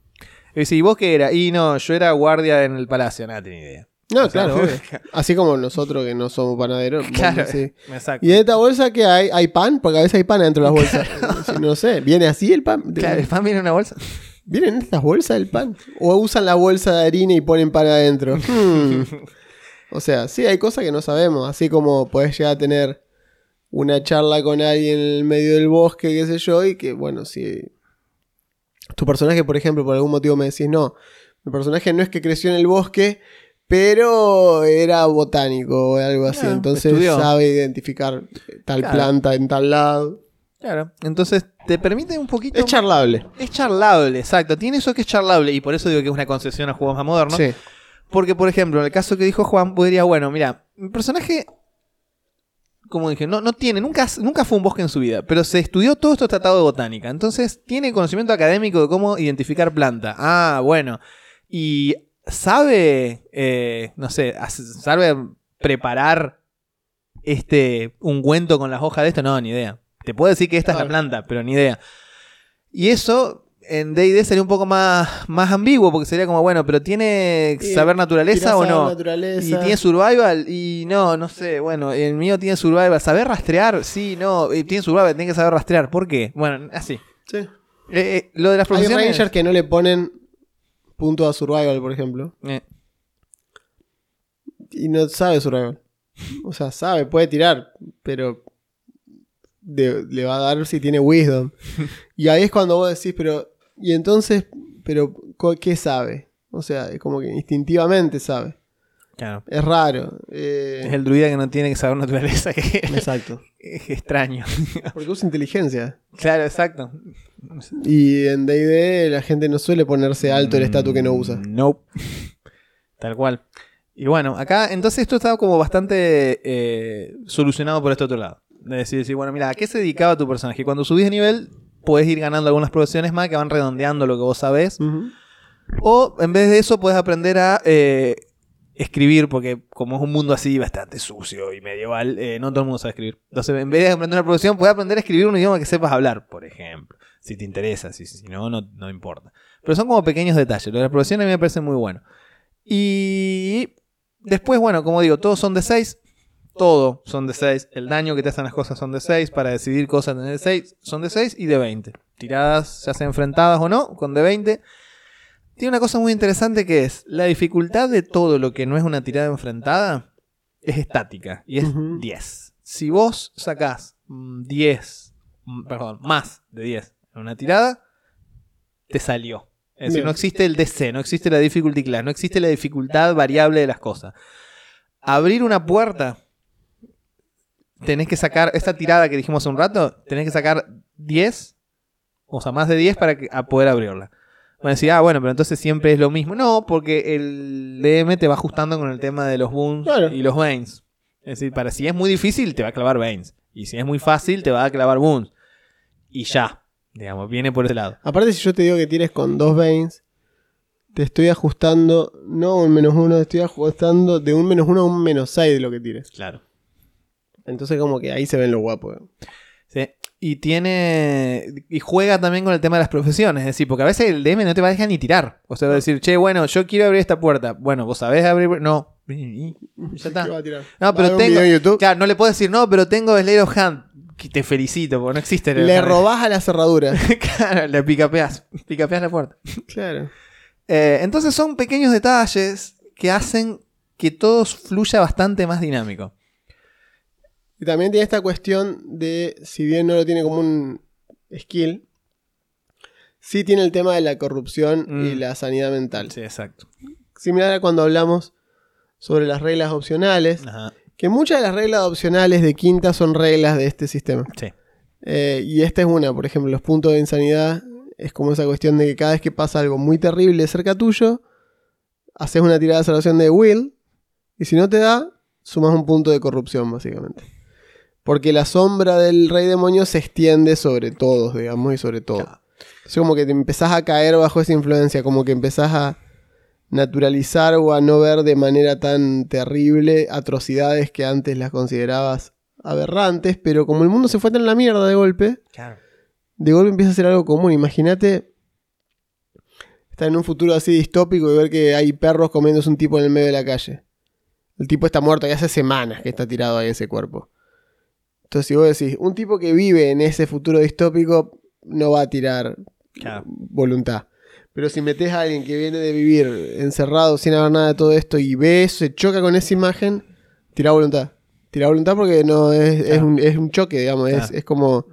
Y ¿y vos qué era? Y no, yo era guardia en el palacio. Nada, tenía idea. No, O claro. [LAUGHS] Así como nosotros que no somos panaderos. Claro, sí. [LAUGHS] ¿Y en esta bolsa que hay? ¿Hay pan? Porque a veces hay pan dentro de las bolsas. [LAUGHS] No sé, ¿viene así el pan? Claro, el pan viene en una bolsa. ¿Vienen en estas bolsas el pan? ¿O usan la bolsa de harina y ponen pan adentro? Hmm. O sea, sí, hay cosas que no sabemos. Así como podés llegar a tener una charla con alguien en el medio del bosque, qué sé yo, y que, bueno, si tu personaje, por ejemplo, por algún motivo me decís, no, mi personaje no es que creció en el bosque, pero era botánico o algo así. Ah, Entonces estudió. sabe identificar tal Claro. planta en tal lado. Claro. Entonces, te permite un poquito. Es charlable. Es charlable, exacto. Tiene eso que es charlable. Y por eso digo que es una concesión a juegos más modernos. Sí. Porque, por ejemplo, en el caso que dijo Juan, podría, bueno, mira, mi personaje, como dije, no, no tiene, nunca, nunca fue un bosque en su vida, pero se estudió todo esto tratado de botánica. Entonces, tiene conocimiento académico de cómo identificar planta. Ah, bueno. Y sabe, eh, no sé, sabe preparar este ungüento con las hojas de esto. No, ni idea. Te puedo decir que esta es la planta, pero ni idea. Y eso en D&D sería un poco más, más ambiguo, porque sería como, bueno, pero ¿tiene saber naturaleza o no? naturaleza. Y tiene survival, y no, no sé, bueno, el mío tiene survival. ¿Saber rastrear? Sí, no, eh, tiene survival, tiene que saber rastrear. ¿Por qué? Bueno, así. Sí. Eh, eh, lo de las Hay profesiones... rangers que no le ponen punto a survival, por ejemplo. eh, Y no sabe survival. O sea, sabe, puede tirar, pero de- le va a dar si tiene wisdom. Y ahí es cuando vos decís, pero, y entonces, pero, ¿qué sabe? O sea, es como que instintivamente sabe. Claro. Es raro. eh, Es el druida que no tiene que saber naturaleza, que Exacto. [LAUGHS] es extraño. [LAUGHS] Porque usa inteligencia. claro, exacto. Y en DD la gente no suele ponerse alto el estatus que no usa. Mm, Nope. Tal cual. Y bueno, acá entonces esto estaba como bastante eh, solucionado por este otro lado. De decir, decir, bueno, mira, ¿a qué se dedicaba tu personaje? Y cuando subís de nivel, puedes ir ganando algunas profesiones más que van redondeando lo que vos sabés. O en vez de eso, puedes aprender a eh, escribir, porque como es un mundo así bastante sucio y medieval, eh, no todo el mundo sabe escribir. Entonces, en vez de aprender una profesión, puedes aprender a escribir un idioma que sepas hablar, por ejemplo. Si te interesa, si, si no, no, no importa. Pero son como pequeños detalles. Lo de la profesión a mí me parece muy bueno. Y después, bueno, como digo, todos son de 6. Todo son de 6. El daño que te hacen las cosas son de 6. Para decidir cosas de 6 son de 6 y de 20. Tiradas, ya sea enfrentadas o no, con de 20. Tiene una cosa muy interesante que es la dificultad de todo lo que no es una tirada enfrentada es estática y es Ujú. 10. Si vos sacás mm, 10, mm, perdón, más de 10 en una tirada, te salió. Es decir, no existe el DC, no existe la difficulty class, no existe la dificultad variable de las cosas. Abrir una puerta, tenés que sacar, esta tirada que dijimos hace un rato, tenés que sacar 10, o sea, más de 10 para que- a poder abrirla. Van a decir, ah, bueno, pero entonces siempre es lo mismo. No, porque el DM te va ajustando con el tema de los Claro. y los veins. Es decir, para si es muy difícil, te va a clavar veins. Y si es muy fácil, te va a clavar wounds. Y ya, digamos, viene por ese lado. Aparte, si yo te digo que tires con dos veins, te estoy ajustando, no un menos uno, te estoy ajustando de un menos uno a un menos 6 de lo que tires. Claro. Entonces, como que ahí se ven lo guapo. eh. Y tiene. Y juega también con el tema de las profesiones. Es decir, porque a veces el DM no te va a dejar ni tirar. O sea, va a decir, che, bueno, yo quiero abrir esta puerta. Bueno, vos sabés abrir. No. Ya está. [LAUGHS] No, ¿Va a pero tengo. Claro, no le puedo decir, no, pero tengo Slade of Hand. Que te felicito, porque no existe Le robás a la cerradura. [LAUGHS] claro, le picapeas. Picapeas la puerta. claro. Eh, entonces son pequeños detalles que hacen que todo fluya bastante más dinámico. Y también tiene esta cuestión de, si bien no lo tiene como un skill, sí tiene el tema de la corrupción y Mm. la sanidad mental. Sí, exacto. Similar a cuando hablamos sobre las reglas opcionales, Ajá. que muchas de las reglas opcionales de quinta son reglas de este sistema. Sí. Eh, y esta es una, por ejemplo, los puntos de insanidad es como esa cuestión de que cada vez que pasa algo muy terrible cerca tuyo, haces una tirada de salvación de will, y si no te da, sumas un punto de corrupción, básicamente. Porque la sombra del rey demonio se extiende sobre todos, digamos, y sobre todo. Claro. Es como que te empezás a caer bajo esa influencia, como que empezás a naturalizar o a no ver de manera tan terrible atrocidades que antes las considerabas aberrantes, pero como el mundo se fue tan la mierda de golpe, Claro. de golpe empieza a ser algo común. Imagínate estar en un futuro así distópico y ver que hay perros comiéndose un tipo en el medio de la calle. El tipo está muerto y hace semanas que está tirado ahí ese cuerpo. Entonces, si vos decís, un tipo que vive en ese futuro distópico no va a tirar Claro. voluntad. Pero si metes a alguien que viene de vivir encerrado sin haber nada de todo esto y ve eso, se choca con esa imagen, tira voluntad. Tira voluntad porque no es, un, es un choque, digamos. Es, Claro. es como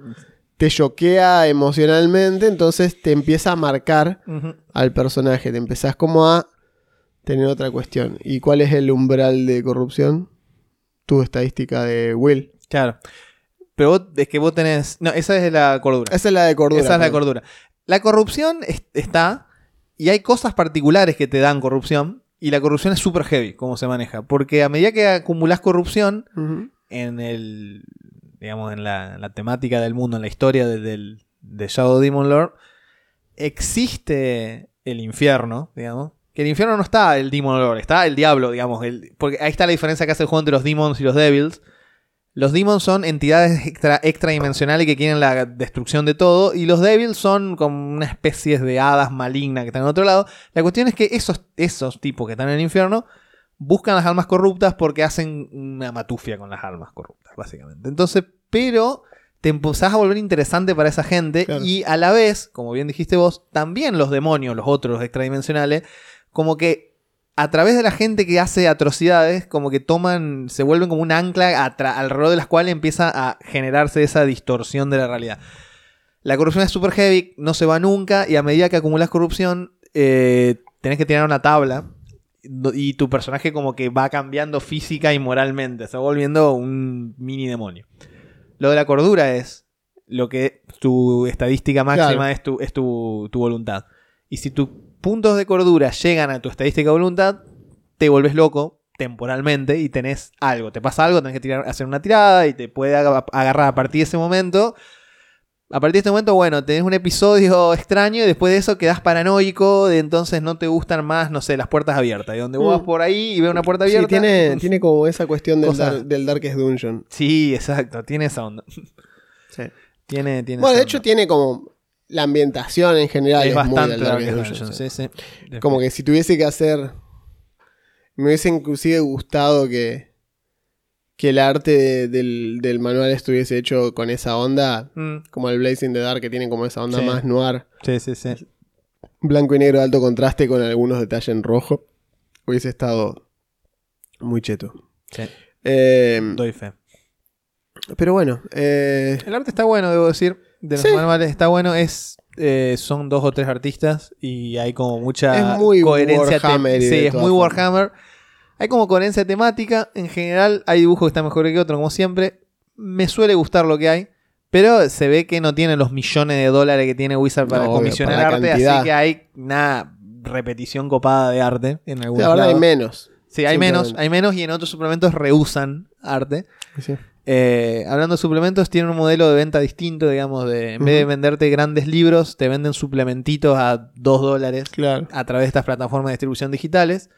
te choquea emocionalmente, entonces te empieza a marcar al personaje. Te empezás como a tener otra cuestión. ¿Y cuál es el umbral de corrupción? Tu estadística de Will. Claro. Pero vos, es que vos tenés. No, esa es la cordura. Esa es la de cordura. Esa es la cordura. La corrupción es- está y hay cosas particulares que te dan corrupción y la corrupción es súper heavy cómo se maneja. Porque a medida que acumulás corrupción en el, digamos, en la, en la temática del mundo, en la historia de, del- de Shadow Demon Lord, existe el infierno, digamos. Que el infierno no está el Demon Lord, está el diablo, digamos. el- porque ahí está la diferencia que hace el juego entre los demons y los devils. Los demons son entidades extra, extradimensionales que quieren la destrucción de todo. Y los devils son como una especie de hadas malignas que están en otro lado. La cuestión es que esos, esos tipos que están en el infierno buscan las almas corruptas porque hacen una matufia con las almas corruptas, básicamente. Entonces, pero te empezás a volver interesante para esa gente. Claro. Y a la vez, como bien dijiste vos, también los demonios, los otros extradimensionales, como que a través de la gente que hace atrocidades, como que toman, se vuelven como un ancla alrededor de las cuales empieza a generarse esa distorsión de la realidad. La corrupción es super heavy, no se va nunca, y a medida que acumulas corrupción, eh, tenés que tirar una tabla. Y tu personaje como que va cambiando física y moralmente, se va volviendo un mini demonio. Lo de la cordura es lo que tu estadística máxima Claro. es, tu, es tu, tu voluntad. Y si tus puntos de cordura llegan a tu estadística de voluntad, te vuelves loco temporalmente y tenés algo. Te pasa algo, tenés que tirar, hacer una tirada y te puede aga- agarrar a partir de ese momento. A partir de este momento, bueno, tenés un episodio extraño y después de eso quedás paranoico, de entonces no te gustan más, no sé, las puertas abiertas. Y donde vos Mm. vas por ahí y ves una puerta Sí, abierta. tiene, tiene como esa cuestión del, dar- del Darkest Dungeon. Sí, exacto, tiene esa onda. Tiene, tiene Bueno, de hecho onda. tiene como la ambientación en general. es Es, muy bastante del Darkest Darkest Dungeon, Dungeon, sí. sí, sí. Como que si tuviese que hacer. Me hubiese inclusive gustado que. Que el arte de- del, del manual estuviese hecho con esa onda. Mm, Como el Blazing the Dark, que tiene como esa onda Sí. más noir. sí, sí, sí. Blanco y negro de alto contraste con algunos detalles en rojo. Hubiese estado muy cheto. Sí, Eh, doy fe. pero bueno, eh, El arte está bueno, debo decir. De los Sí. manuales está bueno. Es, eh, son dos o tres artistas y hay como mucha Es muy coherencia. Warhammer Sí, es muy. Warhammer. Hay como coherencia temática. En general, hay dibujos que están mejor que otros, como siempre. Me suele gustar lo que hay. Pero se ve que no tiene los millones de dólares que tiene Wizard para No, comisionar para arte. cantidad. Así que hay una repetición copada de arte en algunos la verdad hay lados. menos. Sí, hay menos, hay menos y en otros suplementos reusan arte. Sí. Eh, hablando de suplementos, tienen un modelo de venta distinto, digamos, de en vez de venderte grandes libros, te venden suplementitos a 2 dólares Claro. a través de estas plataformas de distribución digitales.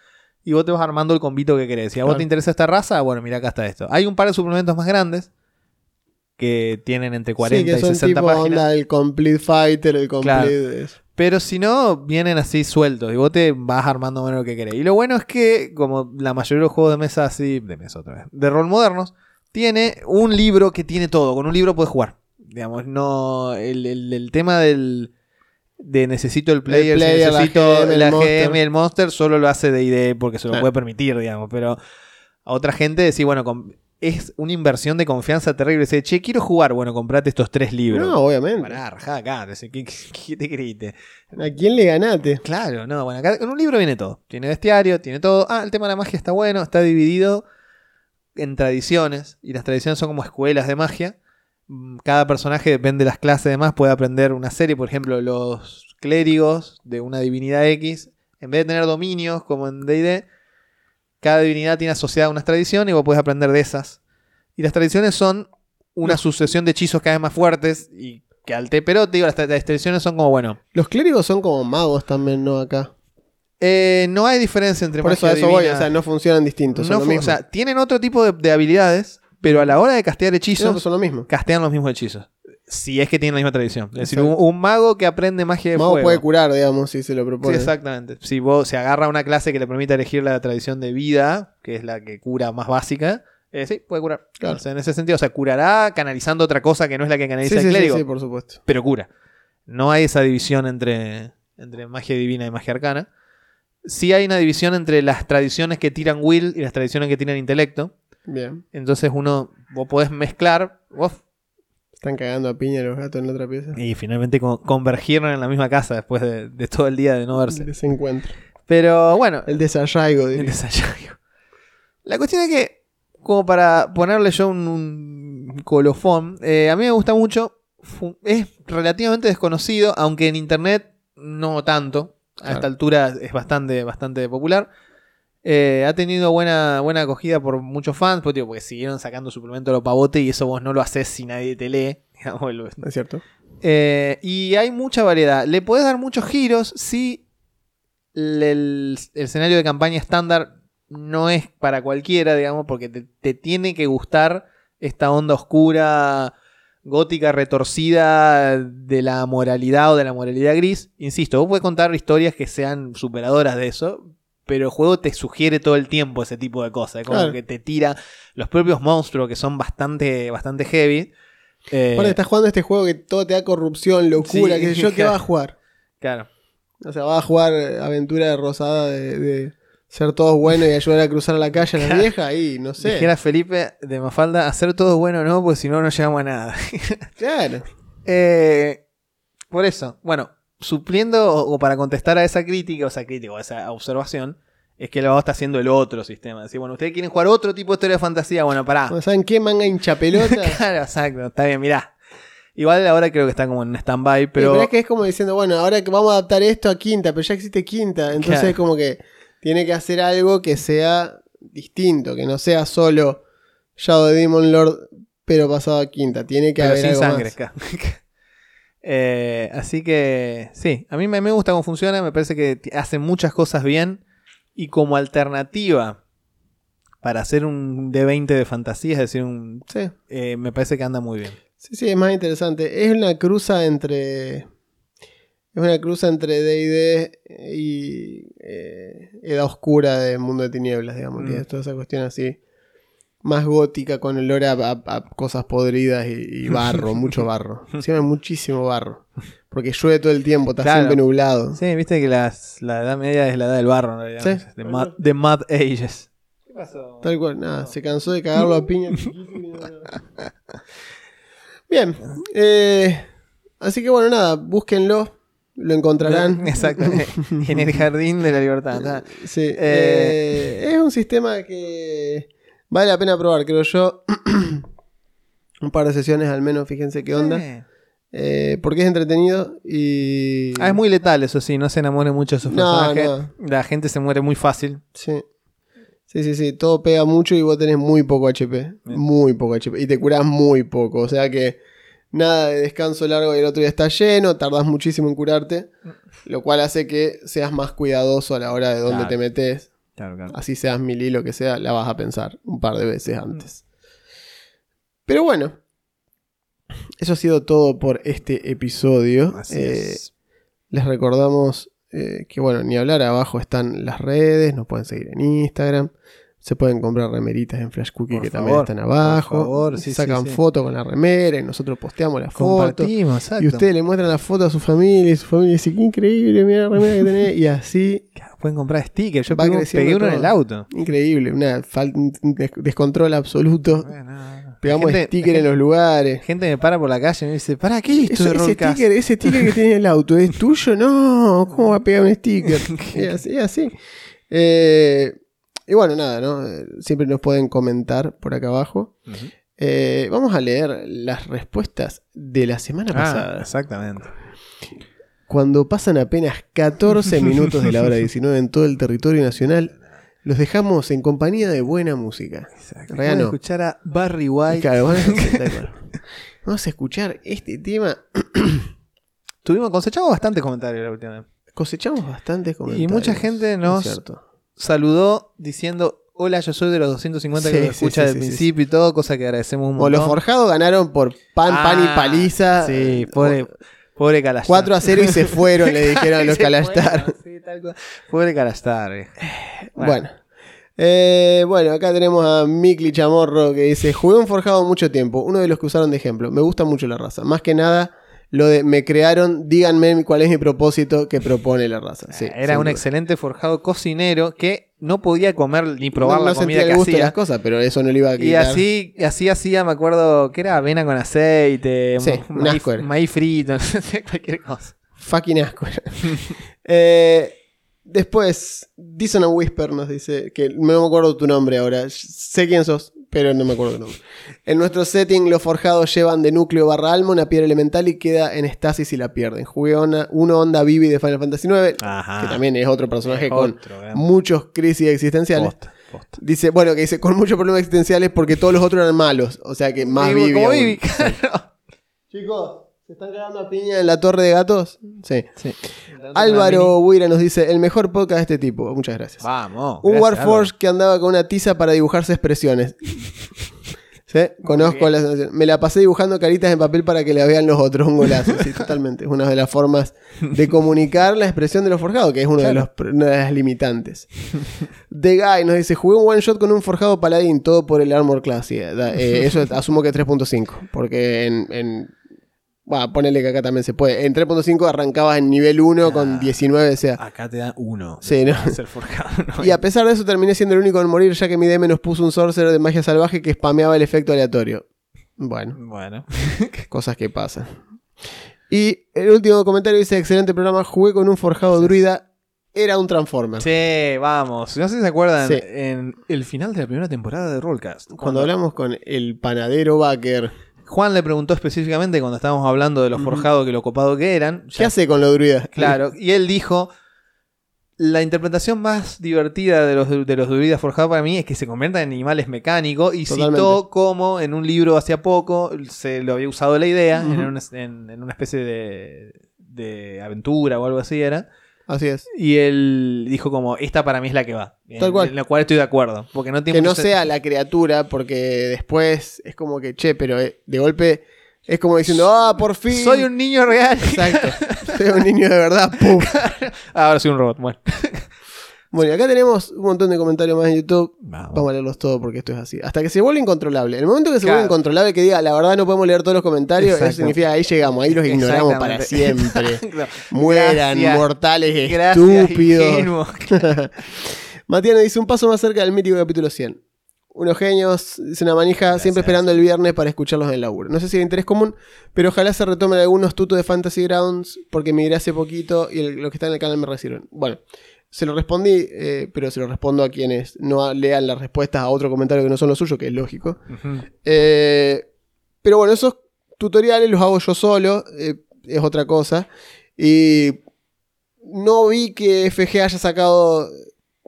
Y vos te vas armando el convito que querés. Si a vos te interesa esta raza, bueno, mira acá está esto. Hay un par de suplementos más grandes que tienen entre 40 sí, que y son 60 tipo páginas. onda el Complete Fighter, el Complete... Pero si no, vienen así sueltos y vos te vas armando menos lo que querés. Y lo bueno es que, como la mayoría de los juegos de mesa así, de mesa otra vez, de rol modernos, tiene un libro que tiene todo. Con un libro puedes jugar. Digamos, no. El, el- el tema del. de necesito el player, si player, la necesito GM, el la. GM y el monster, solo lo hace D&D porque se lo Claro. puede permitir, digamos. Pero a otra gente decir, bueno, es una inversión de confianza terrible. Dice, che, quiero jugar. Bueno, comprate estos tres libros. No, obviamente. Pará, rajá acá. Dice, ¿Qué, qué, qué te creíste? ¿A quién le ganaste? Claro, no, bueno, acá en un libro viene todo. Tiene bestiario, tiene todo. Ah, el tema de la magia está bueno, está dividido en tradiciones. Y las tradiciones son como escuelas de magia. Mm, Cada personaje, depende de las clases demás, puede aprender una serie. Por ejemplo, los clérigos de una divinidad X, en vez de tener dominios como en DD, cada divinidad tiene asociada unas tradiciones y vos podés aprender de esas. Y las tradiciones son una sucesión de hechizos cada vez más fuertes y que al té, pero te digo, las, las tradiciones son como, bueno, Los clérigos son como magos también, ¿no? Acá. Eh, no hay diferencia entre Por eso a eso voy, o sea, no funcionan distintos. Son no lo fu- mismo. o sea, tienen otro tipo de, de habilidades, pero a la hora de castear hechizos, son lo mismo. castean los mismos hechizos. Si es que tienen la misma tradición. Es decir, un, Exacto. un mago que aprende magia de Mago fuego. puede curar, digamos, si se lo Sí, propone. exactamente. Si vos se agarra una clase que le permite elegir la tradición de vida, que es la que cura más básica, eh, sí, puede curar. Claro. O sea, en ese sentido, o sea, curará canalizando otra cosa que no es la que sí, canaliza sí, el sí, clérigo, sí, por supuesto. pero cura. No hay esa división entre, entre magia divina y magia arcana. Sí hay una división entre las tradiciones que tiran will y las tradiciones que tiran intelecto. Bien. Entonces uno, vos podés mezclar vos, Están cagando a piña los gatos en la otra pieza. y finalmente con- convergieron en la misma casa después de, de todo el día de no verse. Desencuentro. Pero bueno, El desarraigo, el diría. desarrollo. La cuestión es que, como para ponerle yo un, un colofón, eh, a mí me gusta mucho. Es relativamente desconocido, aunque en internet no tanto. A Claro. esta altura es bastante, bastante popular. Eh, ha tenido buena, buena acogida por muchos fans, porque, digo, porque siguieron sacando suplemento a lo pavote y eso vos no lo haces si nadie te lee. [LAUGHS] digamos, lo- ¿No es cierto? eh, y hay mucha variedad. Le podés dar muchos giros si el, el- el escenario de campaña estándar no es para cualquiera, digamos, porque te, te tiene que gustar esta onda oscura, gótica, retorcida de la moralidad o de la moralidad gris. Insisto, vos podés contar historias que sean superadoras de eso. Pero el juego te sugiere todo el tiempo ese tipo de cosas. Como Claro. que te tira los propios monstruos que son bastante, bastante heavy. Eh, Aparte, estás jugando este juego que todo te da corrupción, locura, Sí, sé yo, ¿qué claro. vas a [LAUGHS] jugar? Claro. O sea, vas a jugar aventura rosada de, de ser todos buenos y ayudar a cruzar la calle a la Claro. vieja y no sé. Dijera Felipe de Mafalda, hacer todo bueno no, porque si no, no llegamos a nada. [LAUGHS] Claro. Eh, por eso, bueno, supliendo o, o para contestar a esa crítica, o esa crítica, o esa observación, es que el vago está haciendo el otro sistema. Decir, bueno, ustedes quieren jugar otro tipo de historia de fantasía, bueno, pará. ¿Saben qué? Manga hincha pelota. [LAUGHS] claro, exacto, está bien, mirá. Igual ahora creo que está como en stand-by, pero... pero. es que es como diciendo, bueno, ahora que vamos a adaptar esto a quinta, pero ya existe quinta. Entonces Claro. es como que tiene que hacer algo que sea distinto, que no sea solo Shadow Demon Lord, pero pasado a quinta. Tiene que pero haber sin algo sangre. más. claro. [LAUGHS] Eh, así que sí, a mí me, me gusta cómo funciona, me parece que hace muchas cosas bien y como alternativa para hacer un D20 de fantasía, es decir, un, Sí. eh, me parece que anda muy bien. Sí, sí, es más interesante. Es una cruza entre. Es una cruza entre DD y eh, Edad Oscura de Mundo de Tinieblas, digamos. Mm. Tiene toda esa cuestión así. Más gótica, con olor a, a- a cosas podridas y, y barro, [LAUGHS] mucho barro. [LAUGHS] Encima muchísimo barro. Porque llueve todo el tiempo, está Claro. siempre nublado. Sí, viste que las- la edad media es la edad del barro, en realidad. Sí. De mud ages. ¿Qué pasó? Tal cual, nada, se cansó de cagarlo a piña. [LAUGHS] Bien, eh, así que bueno, nada, búsquenlo, lo encontrarán. [LAUGHS] Exacto, en el jardín de la libertad. [LAUGHS] Sí, Eh, eh, es un sistema que vale la pena probar, creo yo. [CLEARS THROAT] un par de sesiones al menos, fíjense qué onda. Eh, porque es entretenido y... Ah, es muy letal, eso sí, no se enamore mucho de sus No, personajes. La gente se muere muy fácil. Sí. Sí, sí, sí, todo pega mucho y vos tenés muy poco HP. Muy poco HP. Y te curás muy poco. O sea que nada de descanso largo y el otro día está lleno, tardás muchísimo en curarte. Lo cual hace que seas más cuidadoso a la hora de dónde Claro. te metes. Claro, claro. Así seas mili, lo que sea, la vas a pensar un par de veces antes. Pero bueno, eso ha sido todo por este episodio. Así Eh, es. les recordamos eh, que, bueno, ni hablar, abajo están las redes, nos pueden seguir en Instagram, Se pueden comprar remeritas en Flash Cookie Por que favor, también están abajo. por favor, sí, Sacan sí, con la remera y nosotros posteamos la foto. Exacto. Y ustedes le muestran la foto a su familia y su familia dice, qué increíble, mira la remera que tenés. Y así, Claro, Pueden comprar stickers. Yo pegué, uno en el auto. increíble, una fal- un des- descontrol absoluto. Bueno, Pegamos gente, sticker en los lugares. Gente me para por la calle y me dice, ¿para qué listo Eso- de ese, sticker, ese sticker que tiene en el auto, ¿es tuyo? No, ¿cómo va a pegar un sticker? [LAUGHS] Es así, es así. Eh, y bueno, nada, ¿no? Eh, Siempre nos pueden comentar por acá abajo. Eh, vamos a leer las respuestas de la semana Ah, pasada. exactamente. Cuando pasan apenas 14 [LAUGHS] minutos de la hora 19 en todo el territorio nacional, los dejamos en compañía de buena música. Exacto. Pueden no. escuchar a Barry White. Claro, van [LAUGHS] a-. Vamos a escuchar este tema. Tuvimos, cosechamos bastantes comentarios la última vez. Cosechamos bastantes Y comentarios. mucha gente nos. Saludó diciendo, hola, yo soy de los 250 que Sí, sí, escucha sí, sí, sí, principio y todo, cosa que agradecemos un O los forjados ganaron por pan, pan y Ah, paliza. Sí, pobre, pobre Calastar. 4 a 0 y se [LAUGHS] fueron, le dijeron a los Calastar. Pobre Calastar. viejo. Bueno. Eh, bueno, acá tenemos a Mikli Chamorro que dice: Jugué un forjado mucho tiempo, uno de los que usaron de ejemplo. Me gusta mucho la raza. Más que nada, lo de me crearon, díganme cuál es mi propósito que propone la raza. Sí, Era un duda. excelente forjado cocinero que no podía comer ni probar no, la no sentía comida el que de las hacía. cosas, pero eso no le iba a Y quitar. así, así hacía, me acuerdo, que era avena con aceite, Sí, maíz, frito, [LAUGHS] cualquier cosa. Fucking asco. [LAUGHS] Eh, después, Dissonant Whisper nos dice que no me acuerdo tu nombre ahora. Sé quién sos, pero no me acuerdo tu nombre. En nuestro setting, los forjados llevan de núcleo barra alma una piedra elemental y queda en estasis y la pierden. Jugué una, uno onda Vivi de Final Fantasy IX, Ajá. que también es otro personaje con Otro, gran muchos crisis existenciales. posta, posta. Dice, bueno, que dice con muchos problemas existenciales porque todos los otros eran malos. O sea que más Vivi. [LAUGHS] Chicos, ¿se están cagando a piña en la torre de gatos? Sí. Sí. Álvaro Buira nos dice, el mejor podcast de este tipo. Muchas gracias. Vamos. Un gracias, Warforge que andaba con una tiza para dibujarse expresiones. [LAUGHS] ¿Sí? Conozco la. Me la pasé dibujando caritas en papel para que la vean los otros. Un golazo. Sí, totalmente. Es una de las formas de [LAUGHS] comunicar la expresión de los forjados, que es uno de los, una de las limitantes. The Guy nos dice, jugué un one shot con un forjado paladín, todo por el Armor Class. Sí, eh, eso [LAUGHS] asumo que 3.5. Porque en... en bueno, ponele que acá también se puede. En 3.5 arrancabas en nivel 1 con Claro. 19, o sea. Acá te dan uno. Sí, ¿no? Ser forjado. ¿no? [LAUGHS] Y a pesar de eso terminé siendo el único en morir ya que mi DM nos puso un sorcerer de magia salvaje que spameaba el efecto aleatorio. Bueno, Bueno. [LAUGHS] cosas que pasan. Y el último comentario dice, excelente programa, jugué con un forjado druida, era un transformer. Sí, vamos. No sé si se acuerdan, Sí. en el final de la primera temporada de Rollcast. Cuando hablamos con el panadero Baker, Juan le preguntó específicamente cuando estábamos hablando de los forjados que lo copado que eran. ¿qué Ya- hace con los druidas? Claro, y él dijo, la interpretación más divertida de los, de los druidas forjados para mí es que se conviertan en animales mecánicos y Totalmente. citó como en un libro hacía poco se lo había usado la idea en, una, en- en una especie de, de aventura o algo así era. Así es. Y él dijo como, esta para mí es la que va. Tal cual. en la cual estoy de acuerdo. Porque no tiene Que no sea la criatura, porque después es como que, che, pero eh, de golpe es como diciendo, ah, por fin. Soy un niño real. Exacto. Soy un niño de verdad. ¡Pum! Ah, [LAUGHS] Ahora soy un robot. Bueno. [LAUGHS] Bueno, y acá tenemos un montón de comentarios más en YouTube. Vamos. Vamos a leerlos todos porque esto es así. Hasta que se vuelva incontrolable. En el momento que se Claro. vuelva incontrolable, que diga, la verdad no podemos leer todos los comentarios, Exacto. eso significa ahí llegamos, ahí los ignoramos para siempre. [LAUGHS] Mueran, Gracias. mortales Gracias, estúpidos. [LAUGHS] nos dice un paso más cerca del mítico capítulo 100. Unos genios, dice una manija, Gracias. siempre esperando el viernes para escucharlos en el laburo. No sé si hay interés común, pero ojalá se retomen algunos tutos de Fantasy Grounds, porque migré hace poquito y el- los que están en el canal me recibieron. Bueno, se lo respondí, eh, pero se lo respondo a quienes no lean las respuestas a otro comentario que no son los suyos, que es lógico. Eh, pero bueno, esos tutoriales los hago yo solo, eh, es otra cosa. Y no vi que FG haya sacado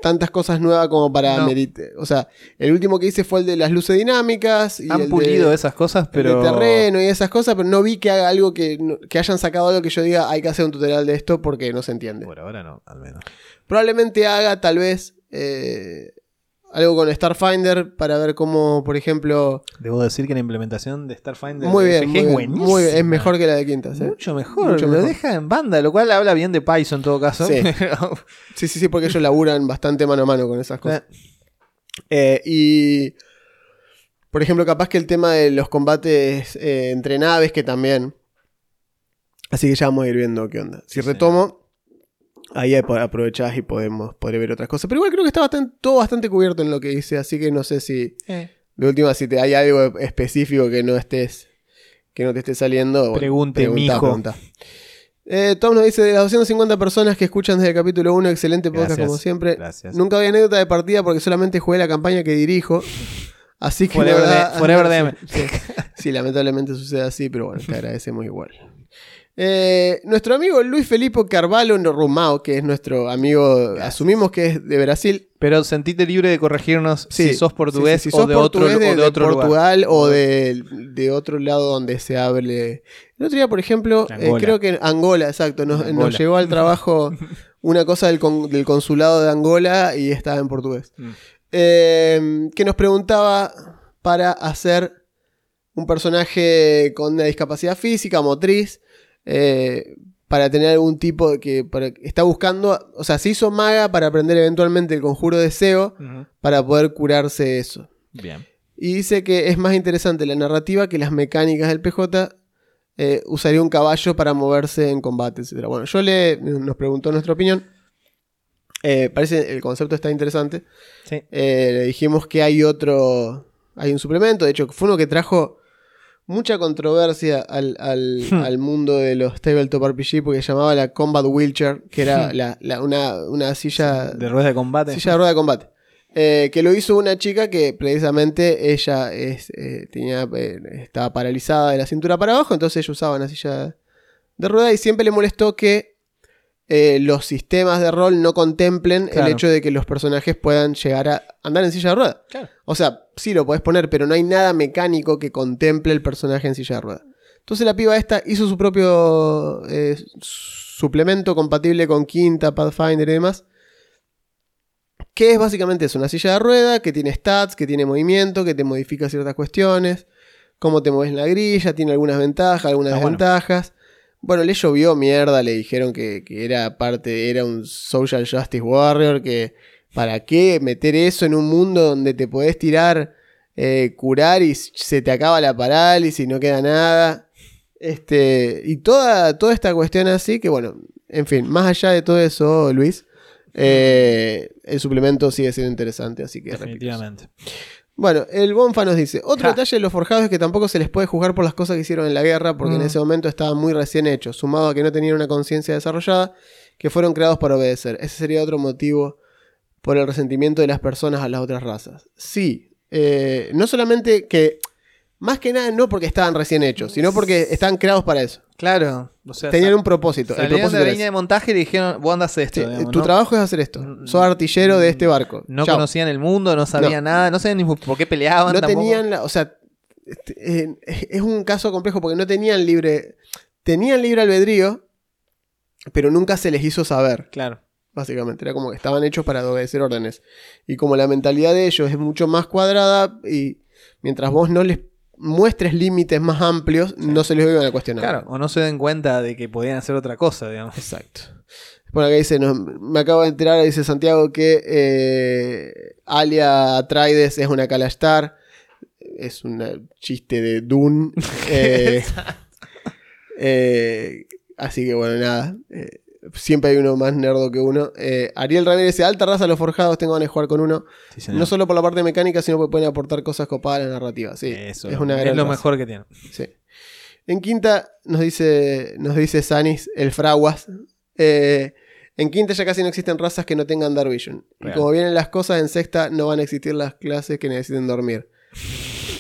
tantas cosas nuevas como para No. merite. O sea, el último que hice fue el de las luces dinámicas y Han el pulido de, esas cosas, el pero. de terreno y esas cosas, pero no vi que haga algo que, que hayan sacado algo que yo diga hay que hacer un tutorial de esto porque no se entiende. Por ahora no, al menos. Probablemente haga tal vez eh, algo con Starfinder para ver cómo, por ejemplo, Debo decir que la implementación de Starfinder Muy de bien, FG muy es buenísima. muy bien, es mejor que la de Quintas. ¿eh? Mucho mejor, Mucho lo mejor. deja en banda, lo cual habla bien de Python en todo caso. Sí. Sí, sí, sí, porque ellos laburan bastante mano a mano con esas cosas. Eh, y, por ejemplo, capaz que el tema de los combates eh, entre naves, que también. Así que ya vamos a ir viendo qué onda. Si Sí, retomo, ahí apro- aprovechás y podemos podré ver otras cosas. Pero igual creo que está bastante, todo bastante cubierto en lo que dice, así que no sé si. De última, si te hay algo específico que no estés. Que no te esté saliendo. bueno, Pregunte, preguntá, mijo. preguntá. Eh, Tom nos dice, de las 250 personas que escuchan desde el capítulo 1, excelente podcast Gracias, como siempre. gracias. Nunca había anécdota de partida porque solamente jugué la campaña que dirijo. Así que... Forever de- DM. Sí, sí. Sí, lamentablemente sucede así, pero bueno, te agradecemos igual. Eh, nuestro amigo Luis Felipe Carvalho Rumao, que es nuestro amigo, asumimos que es de Brasil, Pero sentite libre de corregirnos Sí, si sos portugués sí, sí, si o sos de otro, o de otro lugar. Portugal o de, de otro lado donde se hable. El otro día, por ejemplo, eh, creo que Angola, exacto, nos, Angola. nos llegó al trabajo [LAUGHS] una cosa del, con- del consulado de Angola y estaba en portugués. Mm. Eh, que nos preguntaba para hacer un personaje con una discapacidad física, motriz, eh, para tener algún tipo de que para- está buscando, o sea, se hizo maga para aprender eventualmente el conjuro de SEO Ujú. para poder curarse eso. Bien. Y dice que es más interesante la narrativa que las mecánicas del PJ. eh, usaría un caballo para moverse en combate, etc. Bueno, yo le nos preguntó nuestra opinión. Eh, parece el concepto está interesante. Sí. Eh, le dijimos que hay otro. Hay un suplemento. De hecho, fue uno que trajo mucha controversia al, al- Hmm. al mundo de los tabletop RPG porque llamaba la Combat Wheelchair, que era Hmm. la- la- una, una silla De ruedas de combate. Silla de rueda de combate. Eh, que lo hizo una chica que precisamente ella es, eh, tenía, eh, estaba paralizada de la cintura para abajo, entonces ella usaba una silla de rueda y siempre le molestó que eh, los sistemas de rol no contemplen Claro. el hecho de que los personajes puedan llegar a andar en silla de rueda. Claro. O sea, sí lo podés poner, pero no hay nada mecánico que contemple el personaje en silla de rueda. Entonces la piba esta hizo su propio eh, suplemento compatible con Quinta, Pathfinder y demás. Que es básicamente eso, una silla de rueda que tiene stats, que tiene movimiento, que te modifica ciertas cuestiones, cómo te mueves en la grilla, tiene algunas ventajas, algunas bueno. desventajas. Bueno, le llovió mierda, le dijeron que, que era parte, era un social justice warrior, que para qué meter eso en un mundo donde te podés tirar, eh, curar y se te acaba la parálisis y no queda nada. Este, y toda, toda esta cuestión así, que bueno, en fin, más allá de todo eso, Luis, eh, el suplemento sigue siendo interesante, así que. Definitivamente. Bueno, el Bonfa nos dice, otro Ja. detalle de los forjados es que tampoco se les puede juzgar por las cosas que hicieron en la guerra, porque en Mm. ese momento estaban muy recién hechos, sumado a que no tenían una conciencia desarrollada, que fueron creados para obedecer. Ese sería otro motivo por el resentimiento de las personas a las otras razas. Sí, eh, no solamente que, más que nada no porque estaban recién hechos, sino porque estaban creados para eso. Claro. O sea, Tenían un propósito. El salieron propósito de la era línea de montaje y le dijeron, vos andás esto. Sí, digamos, tu ¿no? trabajo es hacer esto. Mm, Sos artillero de este barco. No Chao. conocían el mundo, no sabían nada, no sabían ni por qué peleaban. no tampoco. tenían la, o sea, este, eh, es un caso complejo porque no tenían libre, tenían libre albedrío, pero nunca se les hizo saber, Claro. básicamente, era como que estaban hechos para obedecer órdenes. Y como la mentalidad de ellos es mucho más cuadrada y mientras vos no les muestres límites más amplios, no se les iban a cuestionar. Claro, o no se den cuenta de que podían hacer otra cosa, digamos. Exacto. Por acá dice, no, me acabo de enterar, dice Santiago, que eh, Alia Atreides es una Kalastar. Es un chiste de Dune. [LAUGHS] Eh, eh, así que bueno, nada. Siempre hay uno más nerdo que uno. Eh, Ariel Ramírez dice, alta raza los forjados, tengo ganas de jugar con uno. Sí. No solo por la parte mecánica, sino porque pueden aportar cosas copadas a la narrativa. Sí, Eso, es una es gran lo raza. mejor que tienen. Sí. En quinta nos dice, nos dice Sanis, el Fraguas. eh, en quinta ya casi no existen razas que no tengan Dark Vision. Y como vienen las cosas, en sexta no van a existir las clases que necesiten dormir.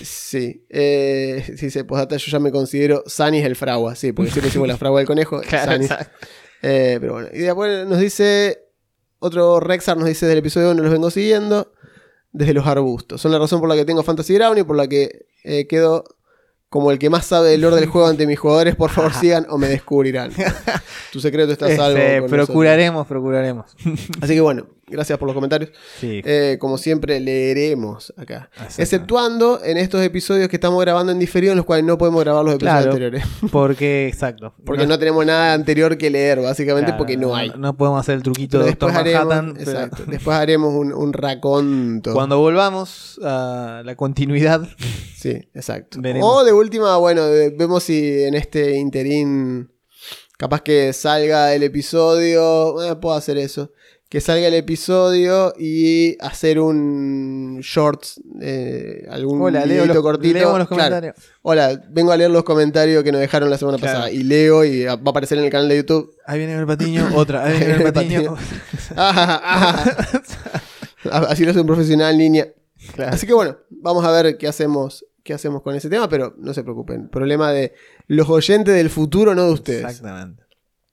Sí. Eh, dice, postdata, yo ya me considero Sanis el Fragua. Sí, porque siempre decimos la Fragua del conejo. [LAUGHS] Claro, Sanis. Eh, pero bueno. Y después nos dice, otro Rexar nos dice del episodio 1, los vengo siguiendo, desde los arbustos. Son la razón por la que tengo Fantasy Ground y por la que eh, quedo como el que más sabe del lore del juego ante mis jugadores, por favor [LAUGHS] sigan o me descubrirán. Tu secreto está salvo. Este, procuraremos, procuraremos. [LAUGHS] Así que bueno, gracias por los comentarios. Sí. Eh, como siempre, leeremos acá. Exceptuando en estos episodios que estamos grabando en diferido, en los cuales no podemos grabar los episodios Claro. anteriores. [LAUGHS] Porque, exacto. Porque no, tenemos nada anterior que leer, básicamente claro, porque no hay. No, podemos hacer el truquito Pero de después haremos, Manhattan. pero exacto, después haremos un, un raconto. Cuando volvamos a la continuidad, Sí, exacto. Veremos. O de última, bueno, de- vemos si en este interín capaz que salga el episodio. eh, puedo hacer eso. Que salga el episodio y hacer un shorts, eh, algún hola, leo videito los, cortito. leemos los Claro. comentarios. Hola, vengo a leer los comentarios que nos dejaron la semana Claro. pasada. Y leo y va a aparecer en el canal de YouTube. Ahí viene el patiño, otra. Ahí viene el [LAUGHS] patiño. [LAUGHS] Ah, ah. [LAUGHS] Así lo hace un profesional, niña. Claro. Así que bueno, vamos a ver qué hacemos, qué hacemos con ese tema, pero no se preocupen. Problema de los oyentes del futuro, no de ustedes. Exactamente.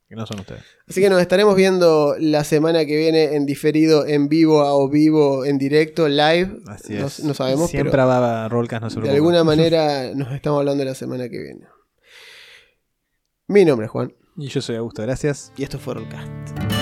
Que no son ustedes. Así que nos estaremos viendo la semana que viene en diferido, en vivo, a o vivo, en directo, live. Así no, es. no sabemos, Siempre pero va a Rolcas, no se de preocupen. alguna [LAUGHS] manera nos estamos hablando la semana que viene. Mi nombre es Juan Y yo soy Augusto, gracias. y esto fue Rollcast.